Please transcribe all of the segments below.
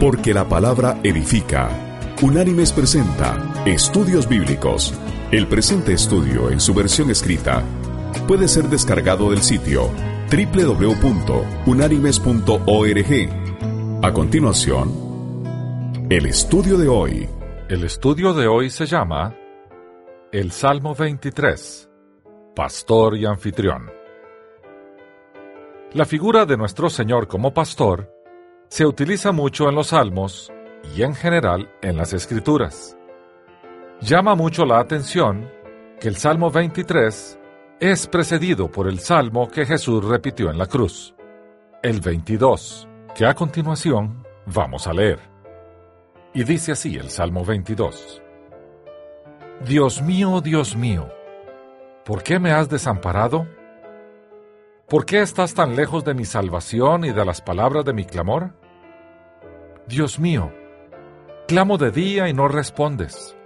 Porque la palabra edifica. Unánimes presenta Estudios Bíblicos. El presente estudio en su versión escrita puede ser descargado del sitio www.unánimes.org. A continuación, el estudio de hoy. El estudio de hoy se llama El Salmo 23, Pastor y Anfitrión. La figura de nuestro Señor como pastor se utiliza mucho en los salmos y en general en las escrituras. Llama mucho la atención que el Salmo 23 es precedido por el Salmo que Jesús repitió en la cruz, el 22, que a continuación vamos a leer. Y dice así el Salmo 22. Dios mío, Dios mío, ¿por qué me has desamparado? ¿Por qué estás tan lejos de mi salvación y de las palabras de mi clamor? Dios mío, clamo de día y no respondes,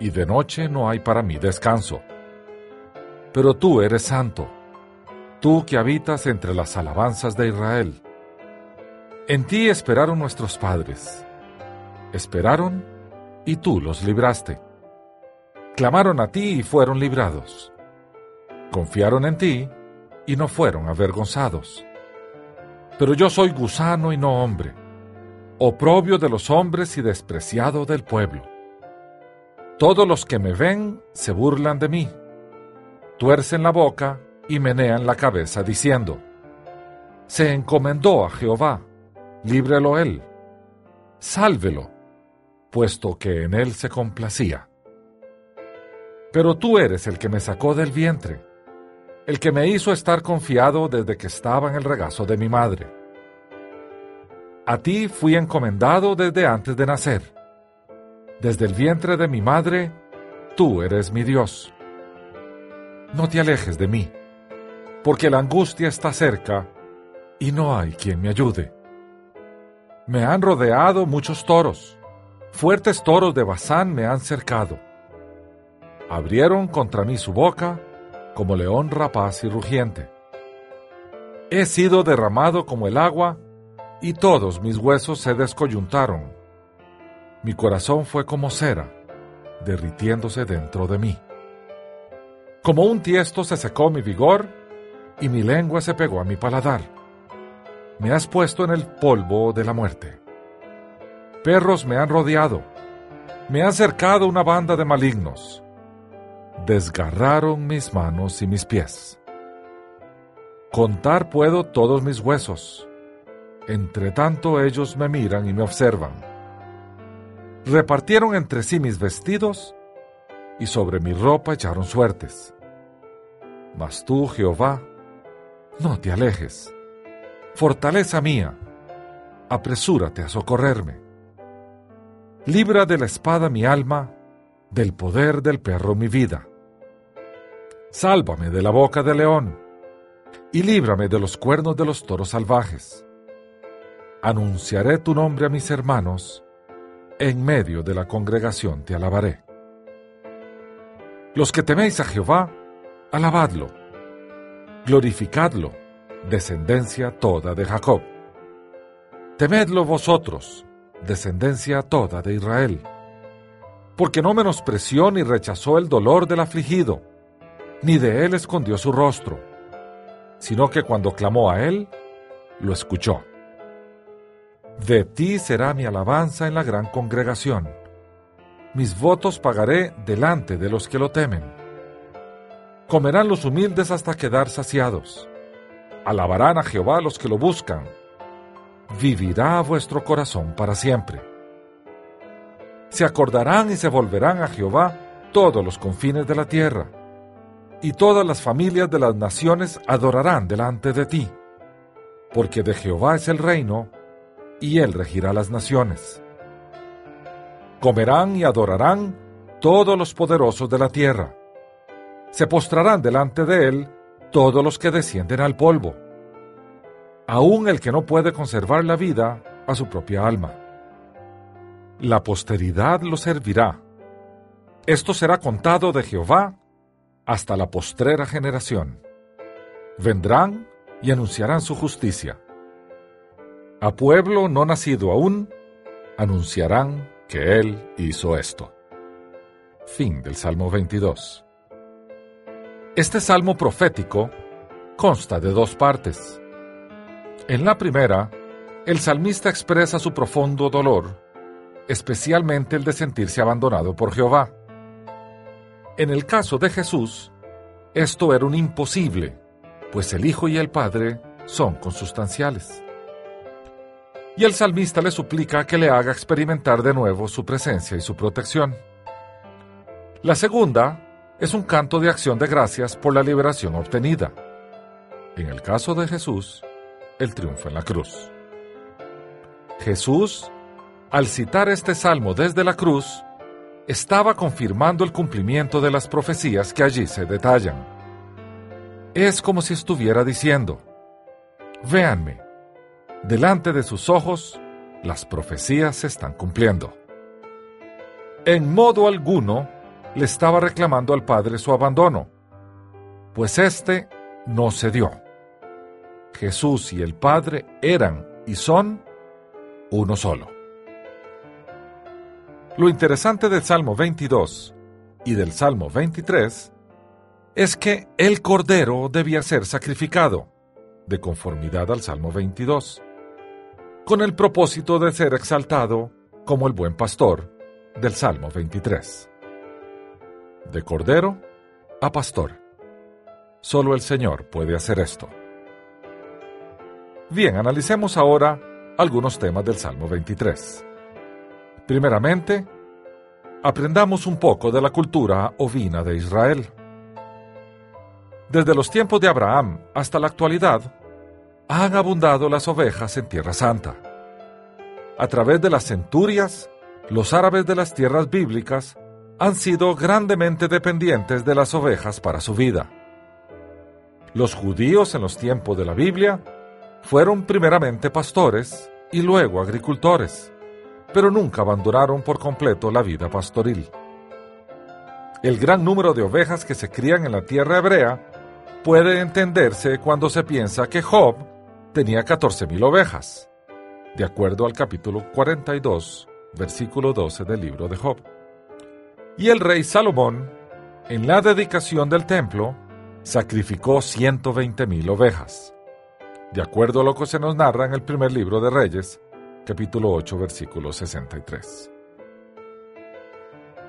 y de noche no hay para mí descanso. Pero tú eres santo, tú que habitas entre las alabanzas de Israel. En ti esperaron nuestros padres. Esperaron y tú los libraste. Clamaron a ti y fueron librados. Confiaron en ti y no fueron avergonzados. Pero yo soy gusano y no hombre, oprobio de los hombres y despreciado del pueblo. Todos los que me ven se burlan de mí, tuercen la boca y menean la cabeza diciendo, Se encomendó a Jehová, líbrelo él, sálvelo, puesto que en él se complacía. Pero tú eres el que me sacó del vientre el que me hizo estar confiado desde que estaba en el regazo de mi madre. A ti fui encomendado desde antes de nacer. Desde el vientre de mi madre, tú eres mi Dios. No te alejes de mí, porque la angustia está cerca y no hay quien me ayude. Me han rodeado muchos toros, fuertes toros de Bazán me han cercado. Abrieron contra mí su boca como león rapaz y rugiente. He sido derramado como el agua, y todos mis huesos se descoyuntaron. Mi corazón fue como cera, derritiéndose dentro de mí. Como un tiesto se secó mi vigor, y mi lengua se pegó a mi paladar. Me has puesto en el polvo de la muerte. Perros me han rodeado, me ha cercado una banda de malignos desgarraron mis manos y mis pies. Contar puedo todos mis huesos, entre tanto ellos me miran y me observan. Repartieron entre sí mis vestidos y sobre mi ropa echaron suertes. Mas tú, Jehová, no te alejes. Fortaleza mía, apresúrate a socorrerme. Libra de la espada mi alma, del poder del perro mi vida Sálvame de la boca del león, y líbrame de los cuernos de los toros salvajes. Anunciaré tu nombre a mis hermanos, en medio de la congregación te alabaré. Los que teméis a Jehová, alabadlo, glorificadlo, descendencia toda de Jacob. Temedlo vosotros, descendencia toda de Israel, porque no menospreció ni rechazó el dolor del afligido ni de él escondió su rostro, sino que cuando clamó a él, lo escuchó. De ti será mi alabanza en la gran congregación. Mis votos pagaré delante de los que lo temen. Comerán los humildes hasta quedar saciados. Alabarán a Jehová los que lo buscan. Vivirá vuestro corazón para siempre. Se acordarán y se volverán a Jehová todos los confines de la tierra y todas las familias de las naciones adorarán delante de ti, porque de Jehová es el reino, y él regirá las naciones. Comerán y adorarán todos los poderosos de la tierra. Se postrarán delante de él todos los que descienden al polvo, aun el que no puede conservar la vida a su propia alma. La posteridad lo servirá. Esto será contado de Jehová hasta la postrera generación. Vendrán y anunciarán su justicia. A pueblo no nacido aún, anunciarán que Él hizo esto. Fin del Salmo 22. Este salmo profético consta de dos partes. En la primera, el salmista expresa su profundo dolor, especialmente el de sentirse abandonado por Jehová. En el caso de Jesús, esto era un imposible, pues el Hijo y el Padre son consustanciales. Y el salmista le suplica que le haga experimentar de nuevo su presencia y su protección. La segunda es un canto de acción de gracias por la liberación obtenida. En el caso de Jesús, el triunfo en la cruz. Jesús, al citar este salmo desde la cruz, estaba confirmando el cumplimiento de las profecías que allí se detallan. Es como si estuviera diciendo, Véanme, delante de sus ojos las profecías se están cumpliendo. En modo alguno le estaba reclamando al Padre su abandono, pues éste no se dio. Jesús y el Padre eran y son uno solo. Lo interesante del Salmo 22 y del Salmo 23 es que el Cordero debía ser sacrificado, de conformidad al Salmo 22, con el propósito de ser exaltado como el buen pastor del Salmo 23. De Cordero a Pastor. Solo el Señor puede hacer esto. Bien, analicemos ahora algunos temas del Salmo 23. Primeramente, aprendamos un poco de la cultura ovina de Israel. Desde los tiempos de Abraham hasta la actualidad, han abundado las ovejas en Tierra Santa. A través de las centurias, los árabes de las tierras bíblicas han sido grandemente dependientes de las ovejas para su vida. Los judíos en los tiempos de la Biblia fueron primeramente pastores y luego agricultores, pero nunca abandonaron por completo la vida pastoril. El gran número de ovejas que se crían en la tierra hebrea puede entenderse cuando se piensa que Job tenía 14.000 ovejas, de acuerdo al capítulo 42, versículo 12 del libro de Job. Y el rey Salomón, en la dedicación del templo, sacrificó 120.000 ovejas de acuerdo a lo que se nos narra en el primer libro de Reyes, capítulo 8, versículo 63.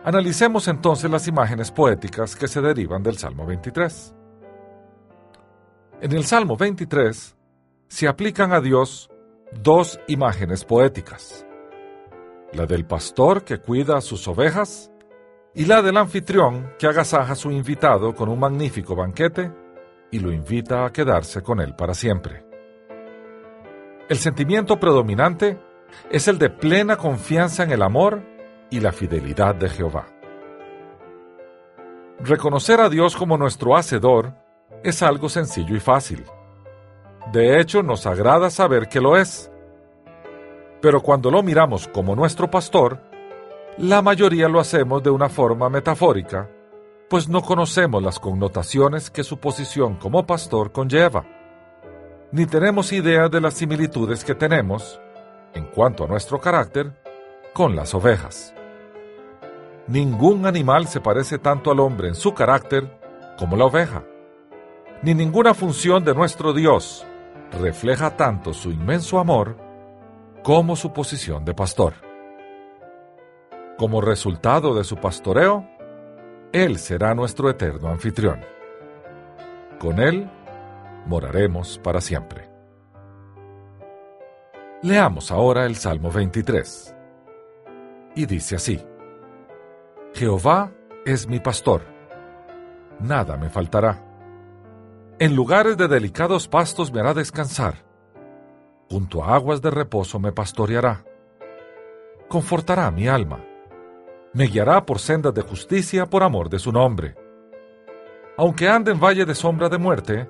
Analicemos entonces las imágenes poéticas que se derivan del Salmo 23. En el Salmo 23 se aplican a Dios dos imágenes poéticas, la del pastor que cuida a sus ovejas y la del anfitrión que agasaja a su invitado con un magnífico banquete y lo invita a quedarse con él para siempre. El sentimiento predominante es el de plena confianza en el amor y la fidelidad de Jehová. Reconocer a Dios como nuestro Hacedor es algo sencillo y fácil. De hecho, nos agrada saber que lo es. Pero cuando lo miramos como nuestro pastor, la mayoría lo hacemos de una forma metafórica, pues no conocemos las connotaciones que su posición como pastor conlleva ni tenemos idea de las similitudes que tenemos, en cuanto a nuestro carácter, con las ovejas. Ningún animal se parece tanto al hombre en su carácter como la oveja, ni ninguna función de nuestro Dios refleja tanto su inmenso amor como su posición de pastor. Como resultado de su pastoreo, Él será nuestro eterno anfitrión. Con Él moraremos para siempre. Leamos ahora el Salmo 23. Y dice así, Jehová es mi pastor, nada me faltará. En lugares de delicados pastos me hará descansar, junto a aguas de reposo me pastoreará. Confortará mi alma, me guiará por sendas de justicia por amor de su nombre. Aunque ande en valle de sombra de muerte,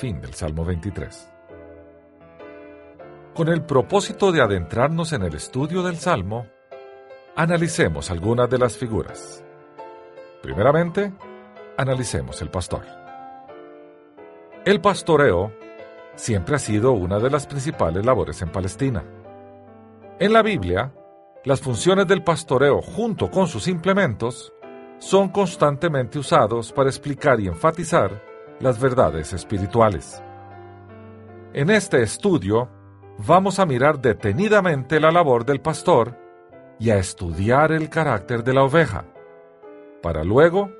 Fin del Salmo 23. Con el propósito de adentrarnos en el estudio del Salmo, analicemos algunas de las figuras. Primeramente, analicemos el pastor. El pastoreo siempre ha sido una de las principales labores en Palestina. En la Biblia, las funciones del pastoreo junto con sus implementos son constantemente usados para explicar y enfatizar las verdades espirituales. En este estudio vamos a mirar detenidamente la labor del pastor y a estudiar el carácter de la oveja, para luego,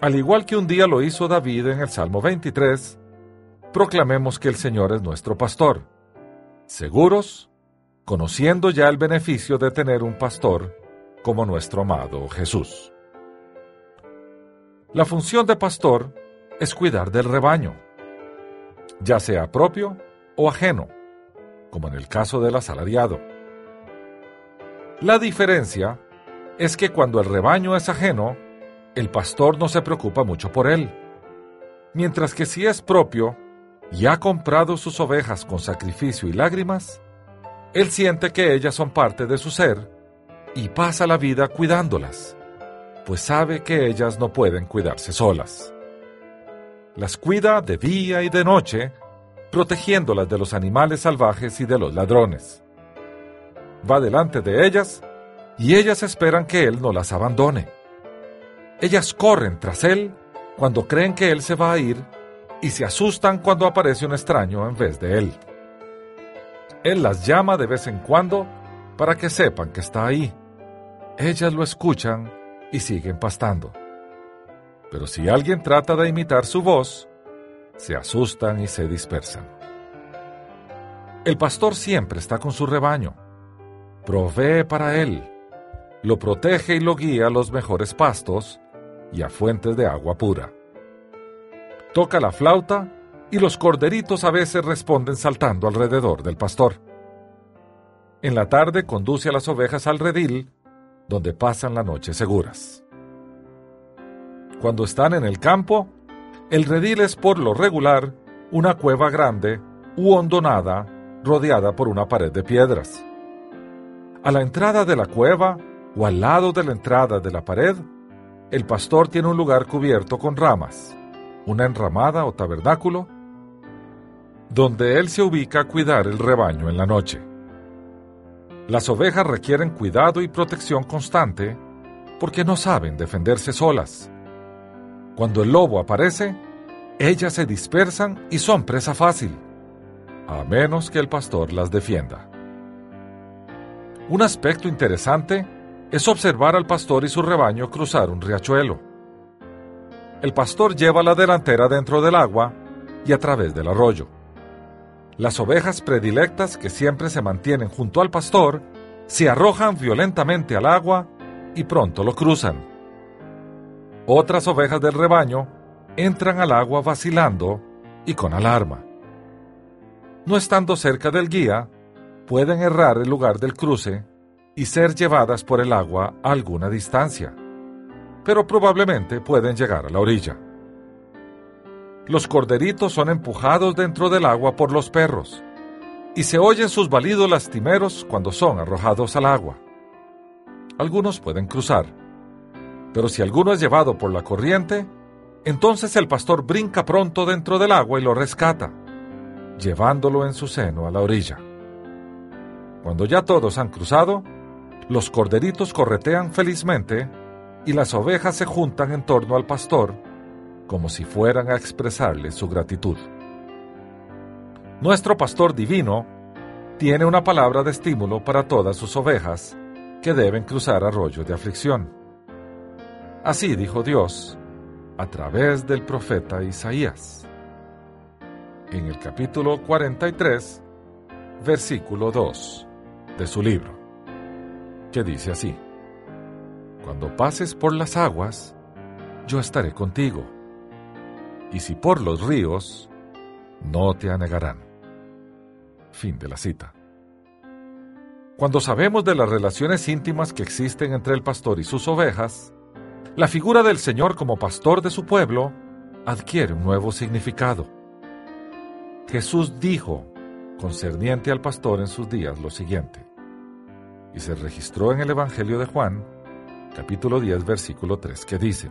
al igual que un día lo hizo David en el Salmo 23, proclamemos que el Señor es nuestro pastor, seguros conociendo ya el beneficio de tener un pastor como nuestro amado Jesús. La función de pastor es cuidar del rebaño, ya sea propio o ajeno, como en el caso del asalariado. La diferencia es que cuando el rebaño es ajeno, el pastor no se preocupa mucho por él, mientras que si es propio y ha comprado sus ovejas con sacrificio y lágrimas, él siente que ellas son parte de su ser y pasa la vida cuidándolas, pues sabe que ellas no pueden cuidarse solas. Las cuida de día y de noche, protegiéndolas de los animales salvajes y de los ladrones. Va delante de ellas y ellas esperan que él no las abandone. Ellas corren tras él cuando creen que él se va a ir y se asustan cuando aparece un extraño en vez de él. Él las llama de vez en cuando para que sepan que está ahí. Ellas lo escuchan y siguen pastando. Pero si alguien trata de imitar su voz, se asustan y se dispersan. El pastor siempre está con su rebaño, provee para él, lo protege y lo guía a los mejores pastos y a fuentes de agua pura. Toca la flauta y los corderitos a veces responden saltando alrededor del pastor. En la tarde conduce a las ovejas al redil, donde pasan la noche seguras. Cuando están en el campo, el redil es por lo regular una cueva grande u hondonada rodeada por una pared de piedras. A la entrada de la cueva o al lado de la entrada de la pared, el pastor tiene un lugar cubierto con ramas, una enramada o tabernáculo, donde él se ubica a cuidar el rebaño en la noche. Las ovejas requieren cuidado y protección constante porque no saben defenderse solas. Cuando el lobo aparece, ellas se dispersan y son presa fácil, a menos que el pastor las defienda. Un aspecto interesante es observar al pastor y su rebaño cruzar un riachuelo. El pastor lleva la delantera dentro del agua y a través del arroyo. Las ovejas predilectas que siempre se mantienen junto al pastor se arrojan violentamente al agua y pronto lo cruzan. Otras ovejas del rebaño entran al agua vacilando y con alarma. No estando cerca del guía, pueden errar el lugar del cruce y ser llevadas por el agua a alguna distancia, pero probablemente pueden llegar a la orilla. Los corderitos son empujados dentro del agua por los perros, y se oyen sus balidos lastimeros cuando son arrojados al agua. Algunos pueden cruzar, pero si alguno es llevado por la corriente, entonces el pastor brinca pronto dentro del agua y lo rescata, llevándolo en su seno a la orilla. Cuando ya todos han cruzado, los corderitos corretean felizmente y las ovejas se juntan en torno al pastor como si fueran a expresarle su gratitud. Nuestro pastor divino tiene una palabra de estímulo para todas sus ovejas que deben cruzar arroyos de aflicción. Así dijo Dios a través del profeta Isaías. En el capítulo 43, versículo 2 de su libro, que dice así, Cuando pases por las aguas, yo estaré contigo y si por los ríos, no te anegarán. Fin de la cita. Cuando sabemos de las relaciones íntimas que existen entre el pastor y sus ovejas, la figura del Señor como pastor de su pueblo adquiere un nuevo significado. Jesús dijo concerniente al pastor en sus días lo siguiente, y se registró en el Evangelio de Juan, capítulo 10, versículo 3, que dice,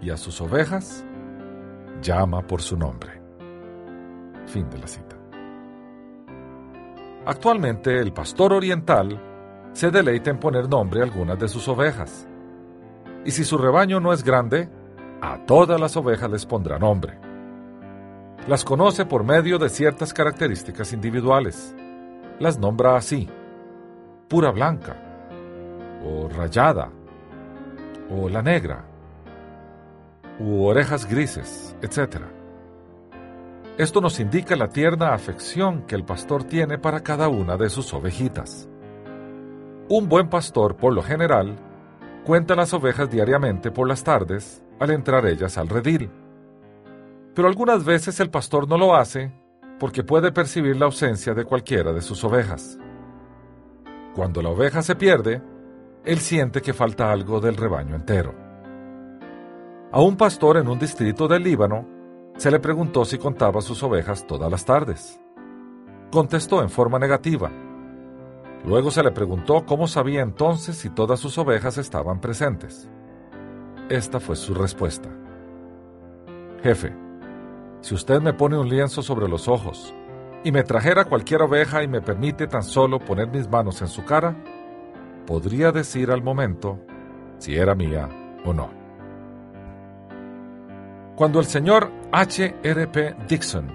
y a sus ovejas llama por su nombre. Fin de la cita. Actualmente el pastor oriental se deleita en poner nombre a algunas de sus ovejas. Y si su rebaño no es grande, a todas las ovejas les pondrá nombre. Las conoce por medio de ciertas características individuales. Las nombra así, pura blanca, o rayada, o la negra, u orejas grises, etc. Esto nos indica la tierna afección que el pastor tiene para cada una de sus ovejitas. Un buen pastor, por lo general, cuenta las ovejas diariamente por las tardes al entrar ellas al redil. Pero algunas veces el pastor no lo hace porque puede percibir la ausencia de cualquiera de sus ovejas. Cuando la oveja se pierde, él siente que falta algo del rebaño entero. A un pastor en un distrito del Líbano se le preguntó si contaba sus ovejas todas las tardes. Contestó en forma negativa. Luego se le preguntó cómo sabía entonces si todas sus ovejas estaban presentes. Esta fue su respuesta. Jefe, si usted me pone un lienzo sobre los ojos y me trajera cualquier oveja y me permite tan solo poner mis manos en su cara, podría decir al momento si era mía o no. Cuando el señor H. R. P. Dixon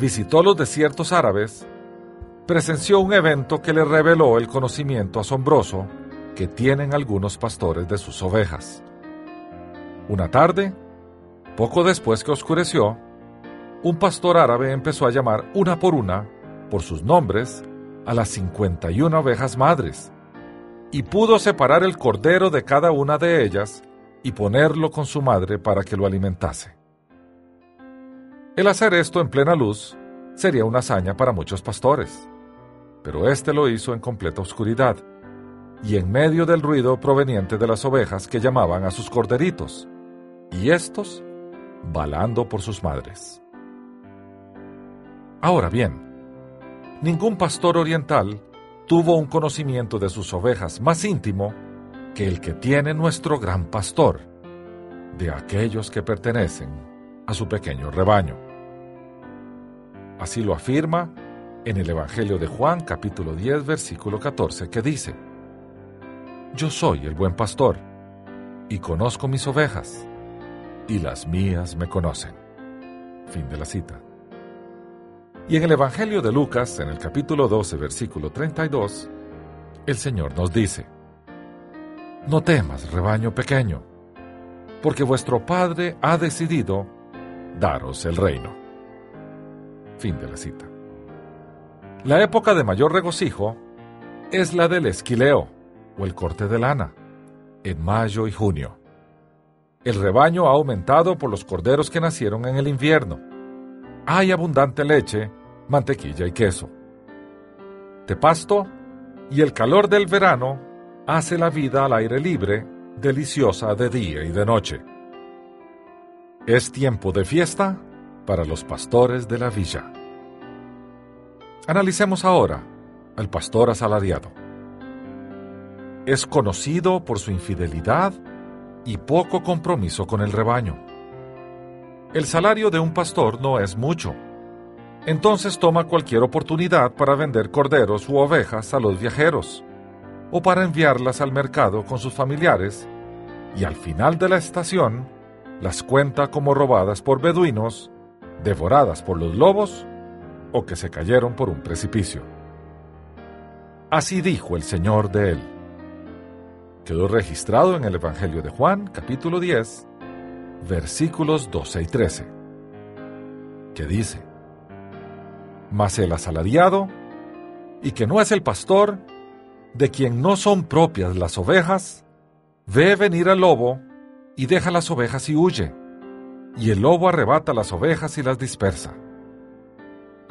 visitó los desiertos árabes, presenció un evento que le reveló el conocimiento asombroso que tienen algunos pastores de sus ovejas. Una tarde, poco después que oscureció, un pastor árabe empezó a llamar una por una, por sus nombres, a las 51 ovejas madres, y pudo separar el cordero de cada una de ellas y ponerlo con su madre para que lo alimentase. El hacer esto en plena luz sería una hazaña para muchos pastores, pero éste lo hizo en completa oscuridad y en medio del ruido proveniente de las ovejas que llamaban a sus corderitos, y estos balando por sus madres. Ahora bien, ningún pastor oriental tuvo un conocimiento de sus ovejas más íntimo que el que tiene nuestro gran pastor, de aquellos que pertenecen a su pequeño rebaño. Así lo afirma en el Evangelio de Juan capítulo 10 versículo 14 que dice, Yo soy el buen pastor, y conozco mis ovejas, y las mías me conocen. Fin de la cita. Y en el Evangelio de Lucas, en el capítulo 12, versículo 32, el Señor nos dice, No temas, rebaño pequeño, porque vuestro Padre ha decidido daros el reino. Fin de la cita. La época de mayor regocijo es la del esquileo, o el corte de lana, en mayo y junio. El rebaño ha aumentado por los corderos que nacieron en el invierno. Hay abundante leche, mantequilla y queso. De pasto y el calor del verano hace la vida al aire libre deliciosa de día y de noche. Es tiempo de fiesta para los pastores de la villa. Analicemos ahora al pastor asalariado. Es conocido por su infidelidad y poco compromiso con el rebaño. El salario de un pastor no es mucho. Entonces toma cualquier oportunidad para vender corderos u ovejas a los viajeros, o para enviarlas al mercado con sus familiares, y al final de la estación las cuenta como robadas por beduinos, devoradas por los lobos, o que se cayeron por un precipicio. Así dijo el Señor de él quedó registrado en el Evangelio de Juan, capítulo 10, versículos 12 y 13, que dice, Mas el asalariado, y que no es el pastor, de quien no son propias las ovejas, ve venir al lobo y deja las ovejas y huye, y el lobo arrebata las ovejas y las dispersa.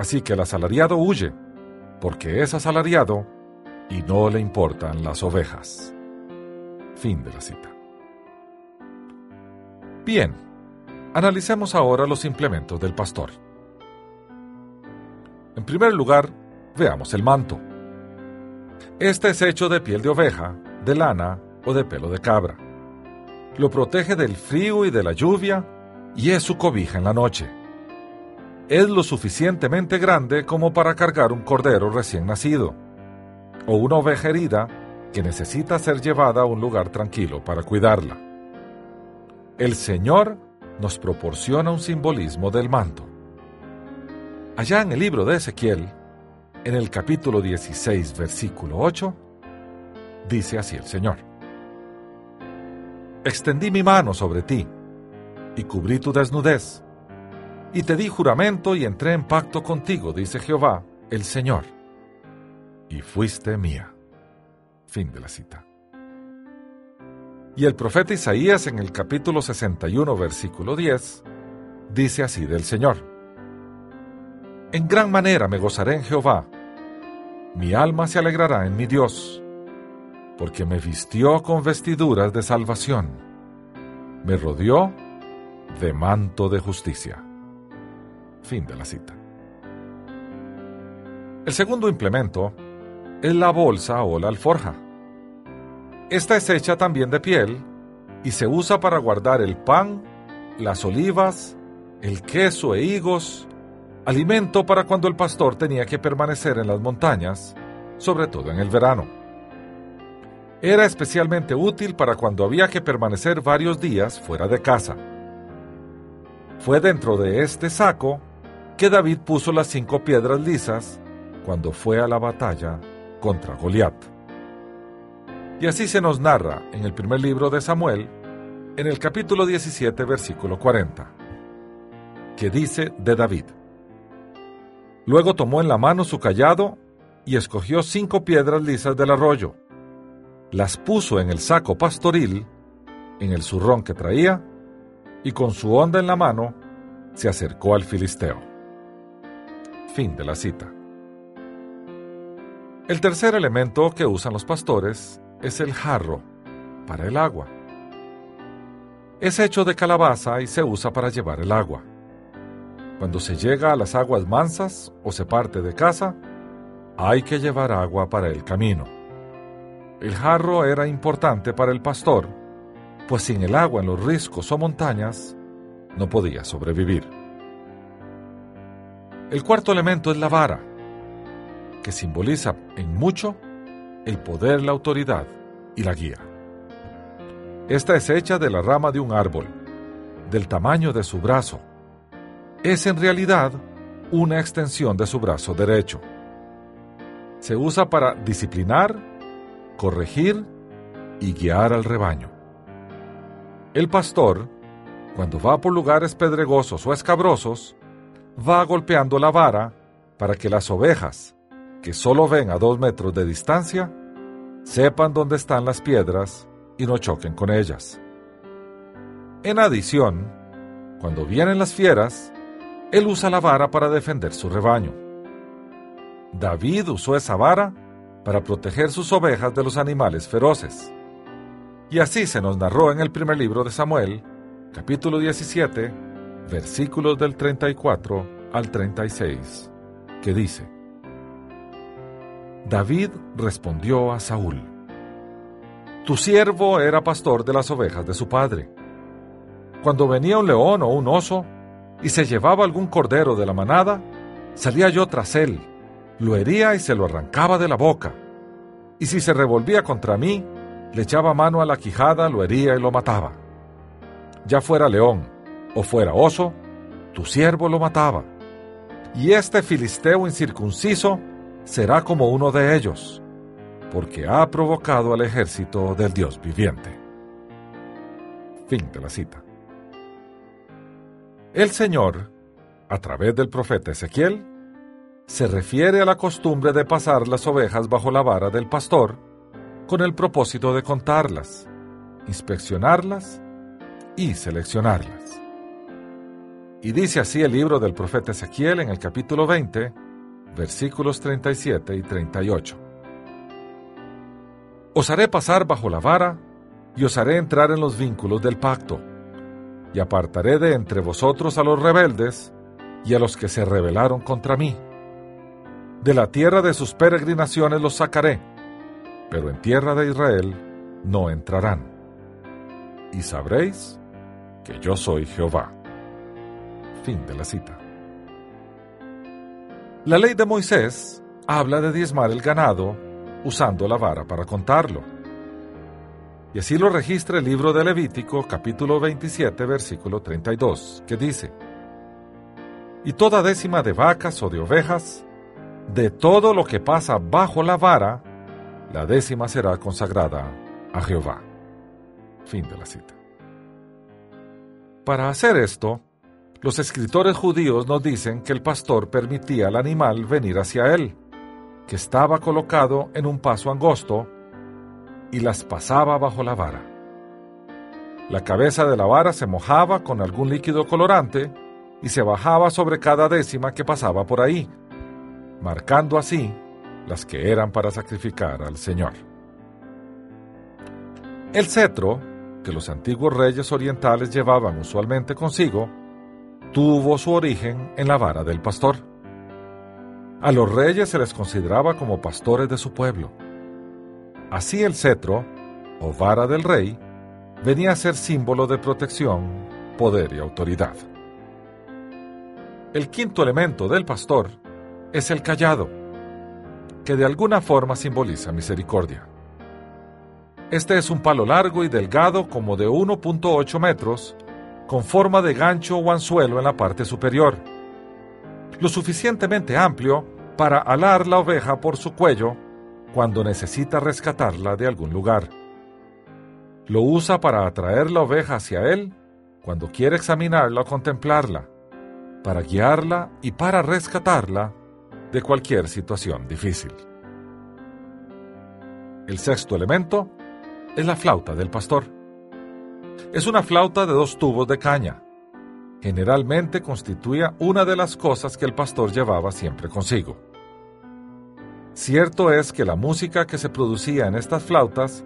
Así que el asalariado huye, porque es asalariado y no le importan las ovejas. Fin de la cita. Bien, analicemos ahora los implementos del pastor. En primer lugar, veamos el manto. Este es hecho de piel de oveja, de lana o de pelo de cabra. Lo protege del frío y de la lluvia y es su cobija en la noche. Es lo suficientemente grande como para cargar un cordero recién nacido o una oveja herida que necesita ser llevada a un lugar tranquilo para cuidarla. El Señor nos proporciona un simbolismo del manto. Allá en el libro de Ezequiel, en el capítulo 16, versículo 8, dice así el Señor. Extendí mi mano sobre ti y cubrí tu desnudez, y te di juramento y entré en pacto contigo, dice Jehová, el Señor, y fuiste mía. Fin de la cita. Y el profeta Isaías en el capítulo 61, versículo 10, dice así del Señor. En gran manera me gozaré en Jehová. Mi alma se alegrará en mi Dios, porque me vistió con vestiduras de salvación. Me rodeó de manto de justicia. Fin de la cita. El segundo implemento es la bolsa o la alforja. Esta es hecha también de piel y se usa para guardar el pan, las olivas, el queso e higos alimento para cuando el pastor tenía que permanecer en las montañas, sobre todo en el verano. Era especialmente útil para cuando había que permanecer varios días fuera de casa. Fue dentro de este saco que David puso las cinco piedras lisas cuando fue a la batalla contra Goliat. Y así se nos narra en el primer libro de Samuel, en el capítulo 17, versículo 40, que dice de David. Luego tomó en la mano su callado y escogió cinco piedras lisas del arroyo. Las puso en el saco pastoril, en el zurrón que traía, y con su onda en la mano se acercó al filisteo. Fin de la cita. El tercer elemento que usan los pastores es el jarro para el agua. Es hecho de calabaza y se usa para llevar el agua. Cuando se llega a las aguas mansas o se parte de casa, hay que llevar agua para el camino. El jarro era importante para el pastor, pues sin el agua en los riscos o montañas, no podía sobrevivir. El cuarto elemento es la vara, que simboliza en mucho el poder, la autoridad y la guía. Esta es hecha de la rama de un árbol, del tamaño de su brazo, es en realidad una extensión de su brazo derecho. Se usa para disciplinar, corregir y guiar al rebaño. El pastor, cuando va por lugares pedregosos o escabrosos, va golpeando la vara para que las ovejas, que solo ven a dos metros de distancia, sepan dónde están las piedras y no choquen con ellas. En adición, cuando vienen las fieras, él usa la vara para defender su rebaño. David usó esa vara para proteger sus ovejas de los animales feroces. Y así se nos narró en el primer libro de Samuel, capítulo 17, versículos del 34 al 36, que dice, David respondió a Saúl, Tu siervo era pastor de las ovejas de su padre. Cuando venía un león o un oso, y se llevaba algún cordero de la manada, salía yo tras él, lo hería y se lo arrancaba de la boca. Y si se revolvía contra mí, le echaba mano a la quijada, lo hería y lo mataba. Ya fuera león o fuera oso, tu siervo lo mataba. Y este filisteo incircunciso será como uno de ellos, porque ha provocado al ejército del Dios viviente. Fin de la cita. El Señor, a través del profeta Ezequiel, se refiere a la costumbre de pasar las ovejas bajo la vara del pastor con el propósito de contarlas, inspeccionarlas y seleccionarlas. Y dice así el libro del profeta Ezequiel en el capítulo 20, versículos 37 y 38. Os haré pasar bajo la vara y os haré entrar en los vínculos del pacto, y apartaré de entre vosotros a los rebeldes y a los que se rebelaron contra mí. De la tierra de sus peregrinaciones los sacaré, pero en tierra de Israel no entrarán. Y sabréis que yo soy Jehová. Fin de la cita. La ley de Moisés habla de diezmar el ganado usando la vara para contarlo. Y así lo registra el libro de Levítico capítulo 27 versículo 32, que dice, Y toda décima de vacas o de ovejas, de todo lo que pasa bajo la vara, la décima será consagrada a Jehová. Fin de la cita. Para hacer esto, los escritores judíos nos dicen que el pastor permitía al animal venir hacia él, que estaba colocado en un paso angosto, y las pasaba bajo la vara. La cabeza de la vara se mojaba con algún líquido colorante y se bajaba sobre cada décima que pasaba por ahí, marcando así las que eran para sacrificar al Señor. El cetro, que los antiguos reyes orientales llevaban usualmente consigo, tuvo su origen en la vara del pastor. A los reyes se les consideraba como pastores de su pueblo. Así el cetro, o vara del rey, venía a ser símbolo de protección, poder y autoridad. El quinto elemento del pastor es el callado, que de alguna forma simboliza misericordia. Este es un palo largo y delgado como de 1.8 metros con forma de gancho o anzuelo en la parte superior, lo suficientemente amplio para alar la oveja por su cuello cuando necesita rescatarla de algún lugar. Lo usa para atraer la oveja hacia él cuando quiere examinarla o contemplarla, para guiarla y para rescatarla de cualquier situación difícil. El sexto elemento es la flauta del pastor. Es una flauta de dos tubos de caña. Generalmente constituía una de las cosas que el pastor llevaba siempre consigo. Cierto es que la música que se producía en estas flautas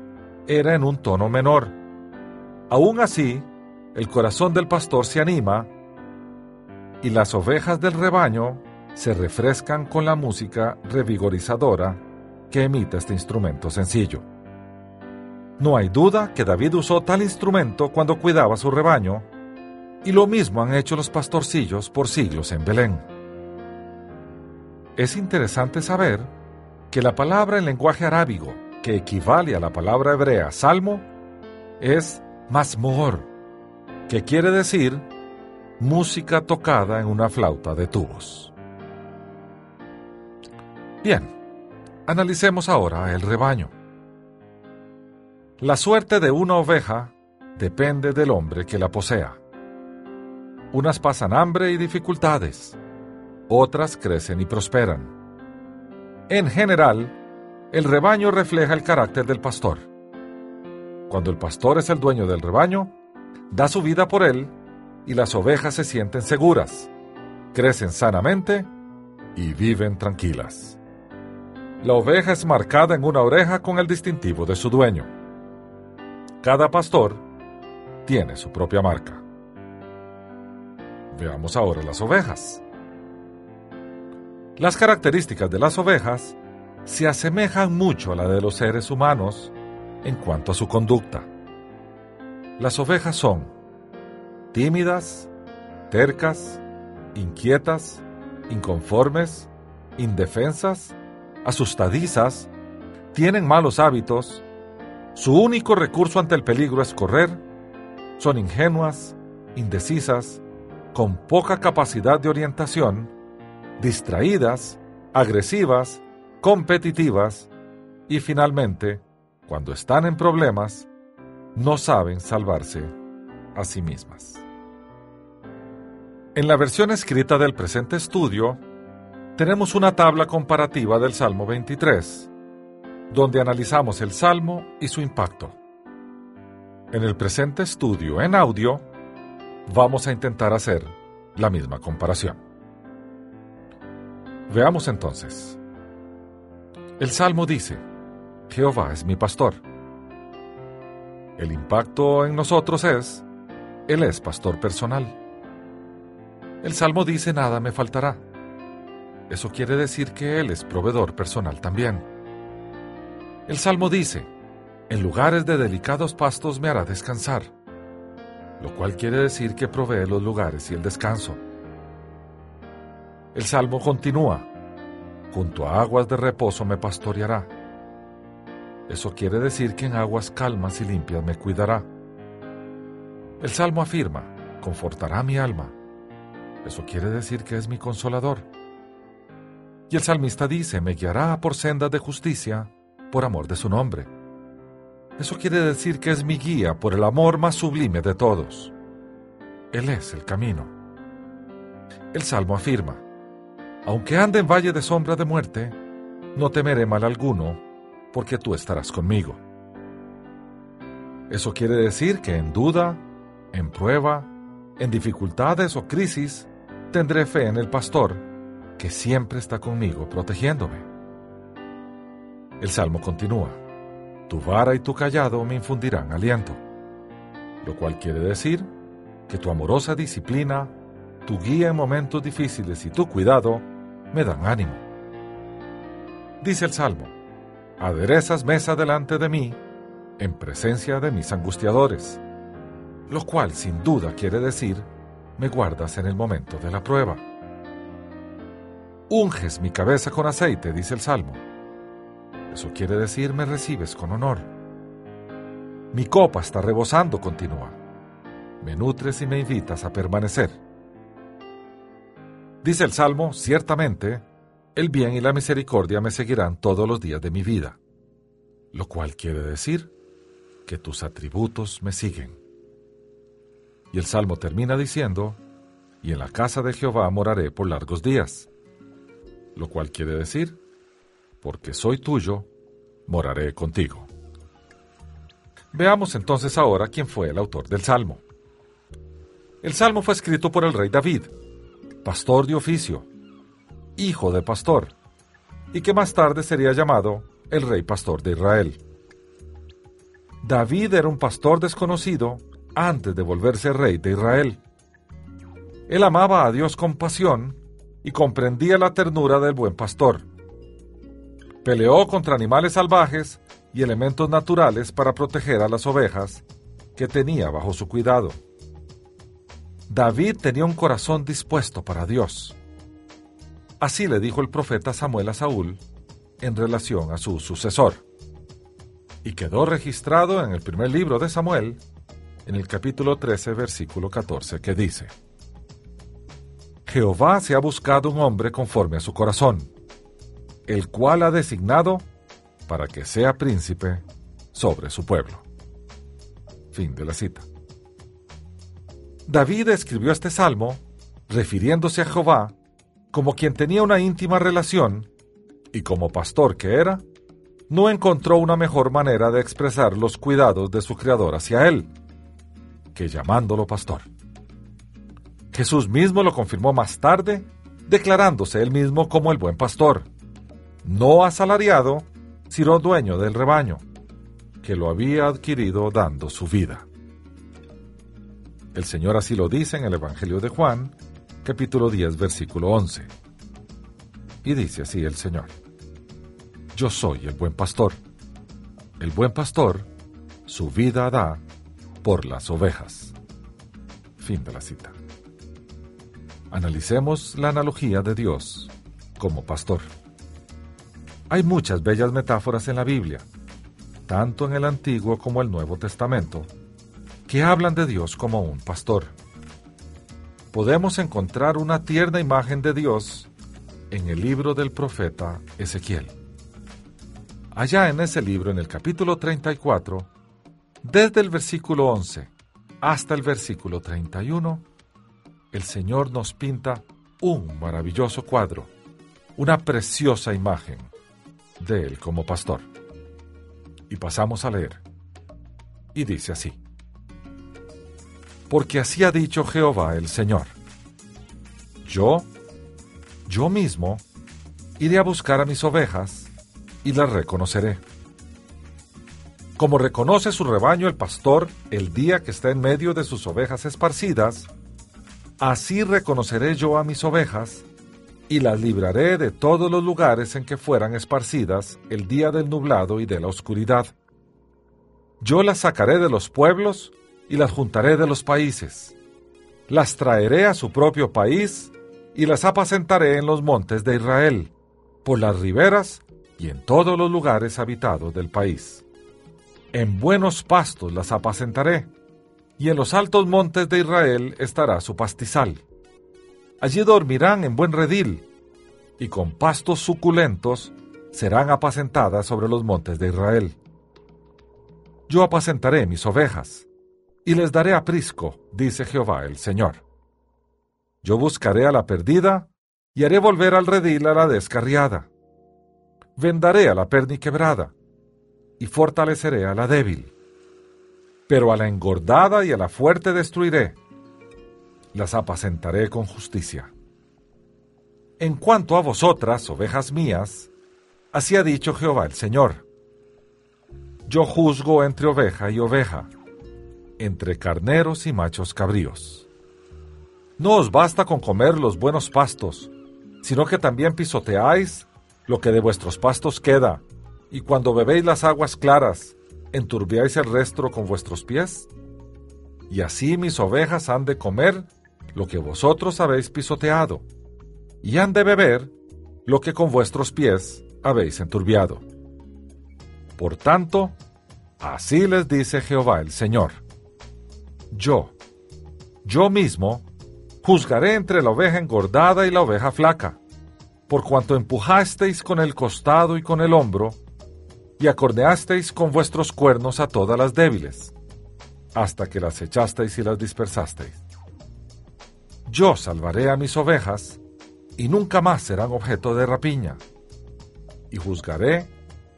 era en un tono menor. Aún así, el corazón del pastor se anima y las ovejas del rebaño se refrescan con la música revigorizadora que emite este instrumento sencillo. No hay duda que David usó tal instrumento cuando cuidaba su rebaño, y lo mismo han hecho los pastorcillos por siglos en Belén. Es interesante saber que la palabra en lenguaje arábigo, que equivale a la palabra hebrea salmo, es masmor, que quiere decir música tocada en una flauta de tubos. Bien, analicemos ahora el rebaño. La suerte de una oveja depende del hombre que la posea. Unas pasan hambre y dificultades, otras crecen y prosperan. En general, el rebaño refleja el carácter del pastor. Cuando el pastor es el dueño del rebaño, da su vida por él y las ovejas se sienten seguras, crecen sanamente y viven tranquilas. La oveja es marcada en una oreja con el distintivo de su dueño. Cada pastor tiene su propia marca. Veamos ahora las ovejas. Las características de las ovejas se asemejan mucho a la de los seres humanos en cuanto a su conducta. Las ovejas son tímidas, tercas, inquietas, inconformes, indefensas, asustadizas, tienen malos hábitos, su único recurso ante el peligro es correr. Son ingenuas, indecisas, con poca capacidad de orientación, distraídas, agresivas, competitivas y finalmente, cuando están en problemas, no saben salvarse a sí mismas. En la versión escrita del presente estudio, tenemos una tabla comparativa del Salmo 23 donde analizamos el Salmo y su impacto. En el presente estudio en audio, vamos a intentar hacer la misma comparación. Veamos entonces. El Salmo dice, Jehová es mi pastor. El impacto en nosotros es, Él es pastor personal. El Salmo dice, nada me faltará. Eso quiere decir que Él es proveedor personal también. El Salmo dice, en lugares de delicados pastos me hará descansar, lo cual quiere decir que provee los lugares y el descanso. El Salmo continúa, junto a aguas de reposo me pastoreará. Eso quiere decir que en aguas calmas y limpias me cuidará. El Salmo afirma, confortará mi alma. Eso quiere decir que es mi consolador. Y el salmista dice, me guiará por sendas de justicia por amor de su nombre. Eso quiere decir que es mi guía por el amor más sublime de todos. Él es el camino. El Salmo afirma, aunque ande en valle de sombra de muerte, no temeré mal alguno, porque tú estarás conmigo. Eso quiere decir que en duda, en prueba, en dificultades o crisis, tendré fe en el pastor, que siempre está conmigo protegiéndome. El salmo continúa, tu vara y tu callado me infundirán aliento, lo cual quiere decir que tu amorosa disciplina, tu guía en momentos difíciles y tu cuidado me dan ánimo. Dice el salmo, aderezas mesa delante de mí en presencia de mis angustiadores, lo cual sin duda quiere decir me guardas en el momento de la prueba. Unges mi cabeza con aceite, dice el Salmo. Eso quiere decir me recibes con honor. Mi copa está rebosando, continúa. Me nutres y me invitas a permanecer. Dice el Salmo, ciertamente, el bien y la misericordia me seguirán todos los días de mi vida, lo cual quiere decir que tus atributos me siguen. Y el Salmo termina diciendo, y en la casa de Jehová moraré por largos días, lo cual quiere decir, porque soy tuyo, moraré contigo. Veamos entonces ahora quién fue el autor del Salmo. El Salmo fue escrito por el rey David, pastor de oficio, hijo de pastor, y que más tarde sería llamado el rey pastor de Israel. David era un pastor desconocido antes de volverse rey de Israel. Él amaba a Dios con pasión y comprendía la ternura del buen pastor. Peleó contra animales salvajes y elementos naturales para proteger a las ovejas que tenía bajo su cuidado. David tenía un corazón dispuesto para Dios. Así le dijo el profeta Samuel a Saúl en relación a su sucesor. Y quedó registrado en el primer libro de Samuel, en el capítulo 13, versículo 14, que dice, Jehová se ha buscado un hombre conforme a su corazón, el cual ha designado para que sea príncipe sobre su pueblo. Fin de la cita. David escribió este salmo refiriéndose a Jehová como quien tenía una íntima relación y como pastor que era, no encontró una mejor manera de expresar los cuidados de su Creador hacia él que llamándolo pastor. Jesús mismo lo confirmó más tarde, declarándose él mismo como el buen pastor, no asalariado, sino dueño del rebaño, que lo había adquirido dando su vida. El Señor así lo dice en el Evangelio de Juan, capítulo 10, versículo 11. Y dice así el Señor, Yo soy el buen pastor. El buen pastor su vida da por las ovejas. Fin de la cita. Analicemos la analogía de Dios como pastor. Hay muchas bellas metáforas en la Biblia, tanto en el Antiguo como el Nuevo Testamento, que hablan de Dios como un pastor podemos encontrar una tierna imagen de Dios en el libro del profeta Ezequiel. Allá en ese libro, en el capítulo 34, desde el versículo 11 hasta el versículo 31, el Señor nos pinta un maravilloso cuadro, una preciosa imagen de Él como pastor. Y pasamos a leer. Y dice así porque así ha dicho Jehová el Señor. Yo, yo mismo, iré a buscar a mis ovejas y las reconoceré. Como reconoce su rebaño el pastor el día que está en medio de sus ovejas esparcidas, así reconoceré yo a mis ovejas y las libraré de todos los lugares en que fueran esparcidas el día del nublado y de la oscuridad. Yo las sacaré de los pueblos y las juntaré de los países. Las traeré a su propio país y las apacentaré en los montes de Israel, por las riberas y en todos los lugares habitados del país. En buenos pastos las apacentaré, y en los altos montes de Israel estará su pastizal. Allí dormirán en buen redil, y con pastos suculentos serán apacentadas sobre los montes de Israel. Yo apacentaré mis ovejas, y les daré aprisco, dice Jehová el Señor. Yo buscaré a la perdida, y haré volver al redil a la descarriada. Vendaré a la perniquebrada, y fortaleceré a la débil. Pero a la engordada y a la fuerte destruiré, las apacentaré con justicia. En cuanto a vosotras, ovejas mías, así ha dicho Jehová el Señor. Yo juzgo entre oveja y oveja, entre carneros y machos cabríos. No os basta con comer los buenos pastos, sino que también pisoteáis lo que de vuestros pastos queda, y cuando bebéis las aguas claras, enturbiáis el resto con vuestros pies. Y así mis ovejas han de comer lo que vosotros habéis pisoteado, y han de beber lo que con vuestros pies habéis enturbiado. Por tanto, así les dice Jehová el Señor. Yo, yo mismo, juzgaré entre la oveja engordada y la oveja flaca, por cuanto empujasteis con el costado y con el hombro, y acordeasteis con vuestros cuernos a todas las débiles, hasta que las echasteis y las dispersasteis. Yo salvaré a mis ovejas, y nunca más serán objeto de rapiña, y juzgaré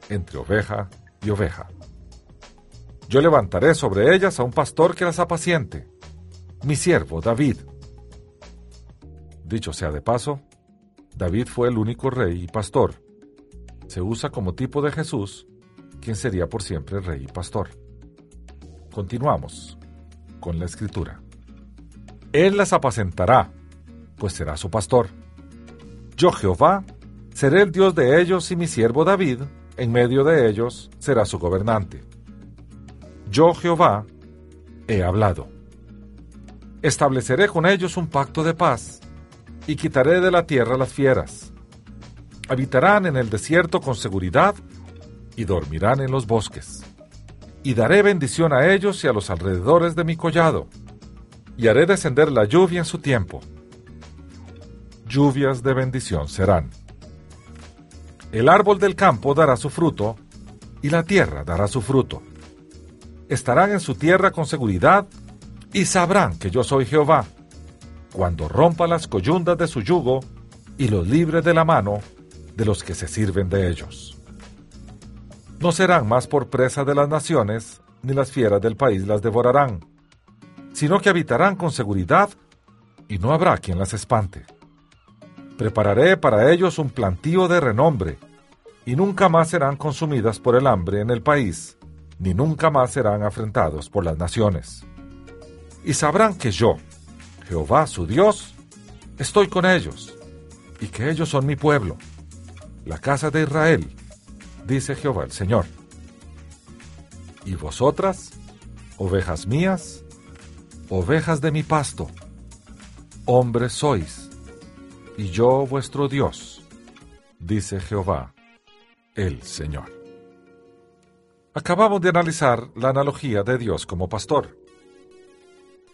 entre oveja y oveja. Yo levantaré sobre ellas a un pastor que las apaciente, mi siervo David. Dicho sea de paso, David fue el único rey y pastor. Se usa como tipo de Jesús, quien sería por siempre rey y pastor. Continuamos con la escritura. Él las apacentará, pues será su pastor. Yo Jehová seré el Dios de ellos y mi siervo David, en medio de ellos, será su gobernante. Yo Jehová he hablado. Estableceré con ellos un pacto de paz, y quitaré de la tierra las fieras. Habitarán en el desierto con seguridad, y dormirán en los bosques. Y daré bendición a ellos y a los alrededores de mi collado y haré descender la lluvia en su tiempo. Lluvias de bendición serán. El árbol del campo dará su fruto, y la tierra dará su fruto. Estarán en su tierra con seguridad, y sabrán que yo soy Jehová, cuando rompa las coyundas de su yugo, y los libre de la mano de los que se sirven de ellos. No serán más por presa de las naciones, ni las fieras del país las devorarán sino que habitarán con seguridad y no habrá quien las espante. Prepararé para ellos un plantío de renombre, y nunca más serán consumidas por el hambre en el país, ni nunca más serán afrentados por las naciones. Y sabrán que yo, Jehová su Dios, estoy con ellos, y que ellos son mi pueblo, la casa de Israel, dice Jehová el Señor. Y vosotras, ovejas mías, ovejas de mi pasto, hombres sois, y yo vuestro Dios, dice Jehová, el Señor. Acabamos de analizar la analogía de Dios como pastor.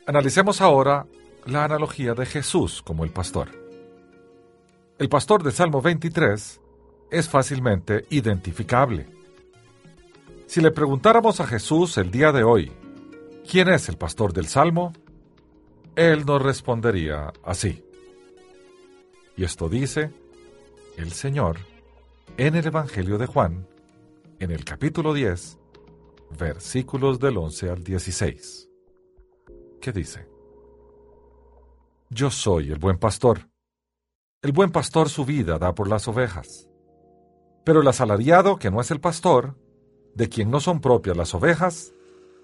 Analicemos ahora la analogía de Jesús como el pastor. El pastor de Salmo 23 es fácilmente identificable. Si le preguntáramos a Jesús el día de hoy, ¿Quién es el pastor del Salmo? Él nos respondería así. Y esto dice el Señor en el Evangelio de Juan, en el capítulo 10, versículos del 11 al 16. ¿Qué dice? Yo soy el buen pastor. El buen pastor su vida da por las ovejas. Pero el asalariado, que no es el pastor, de quien no son propias las ovejas,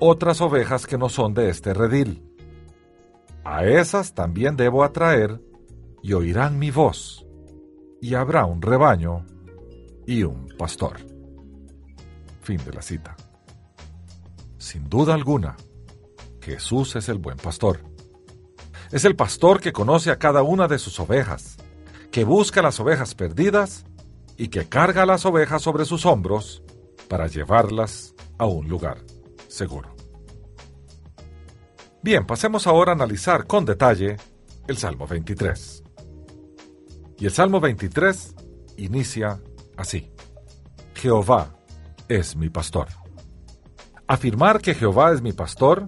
otras ovejas que no son de este redil. A esas también debo atraer, y oirán mi voz, y habrá un rebaño y un pastor. Fin de la cita. Sin duda alguna, Jesús es el buen pastor. Es el pastor que conoce a cada una de sus ovejas, que busca las ovejas perdidas y que carga las ovejas sobre sus hombros para llevarlas a un lugar seguro. Bien, pasemos ahora a analizar con detalle el Salmo 23. Y el Salmo 23 inicia así. Jehová es mi pastor. Afirmar que Jehová es mi pastor,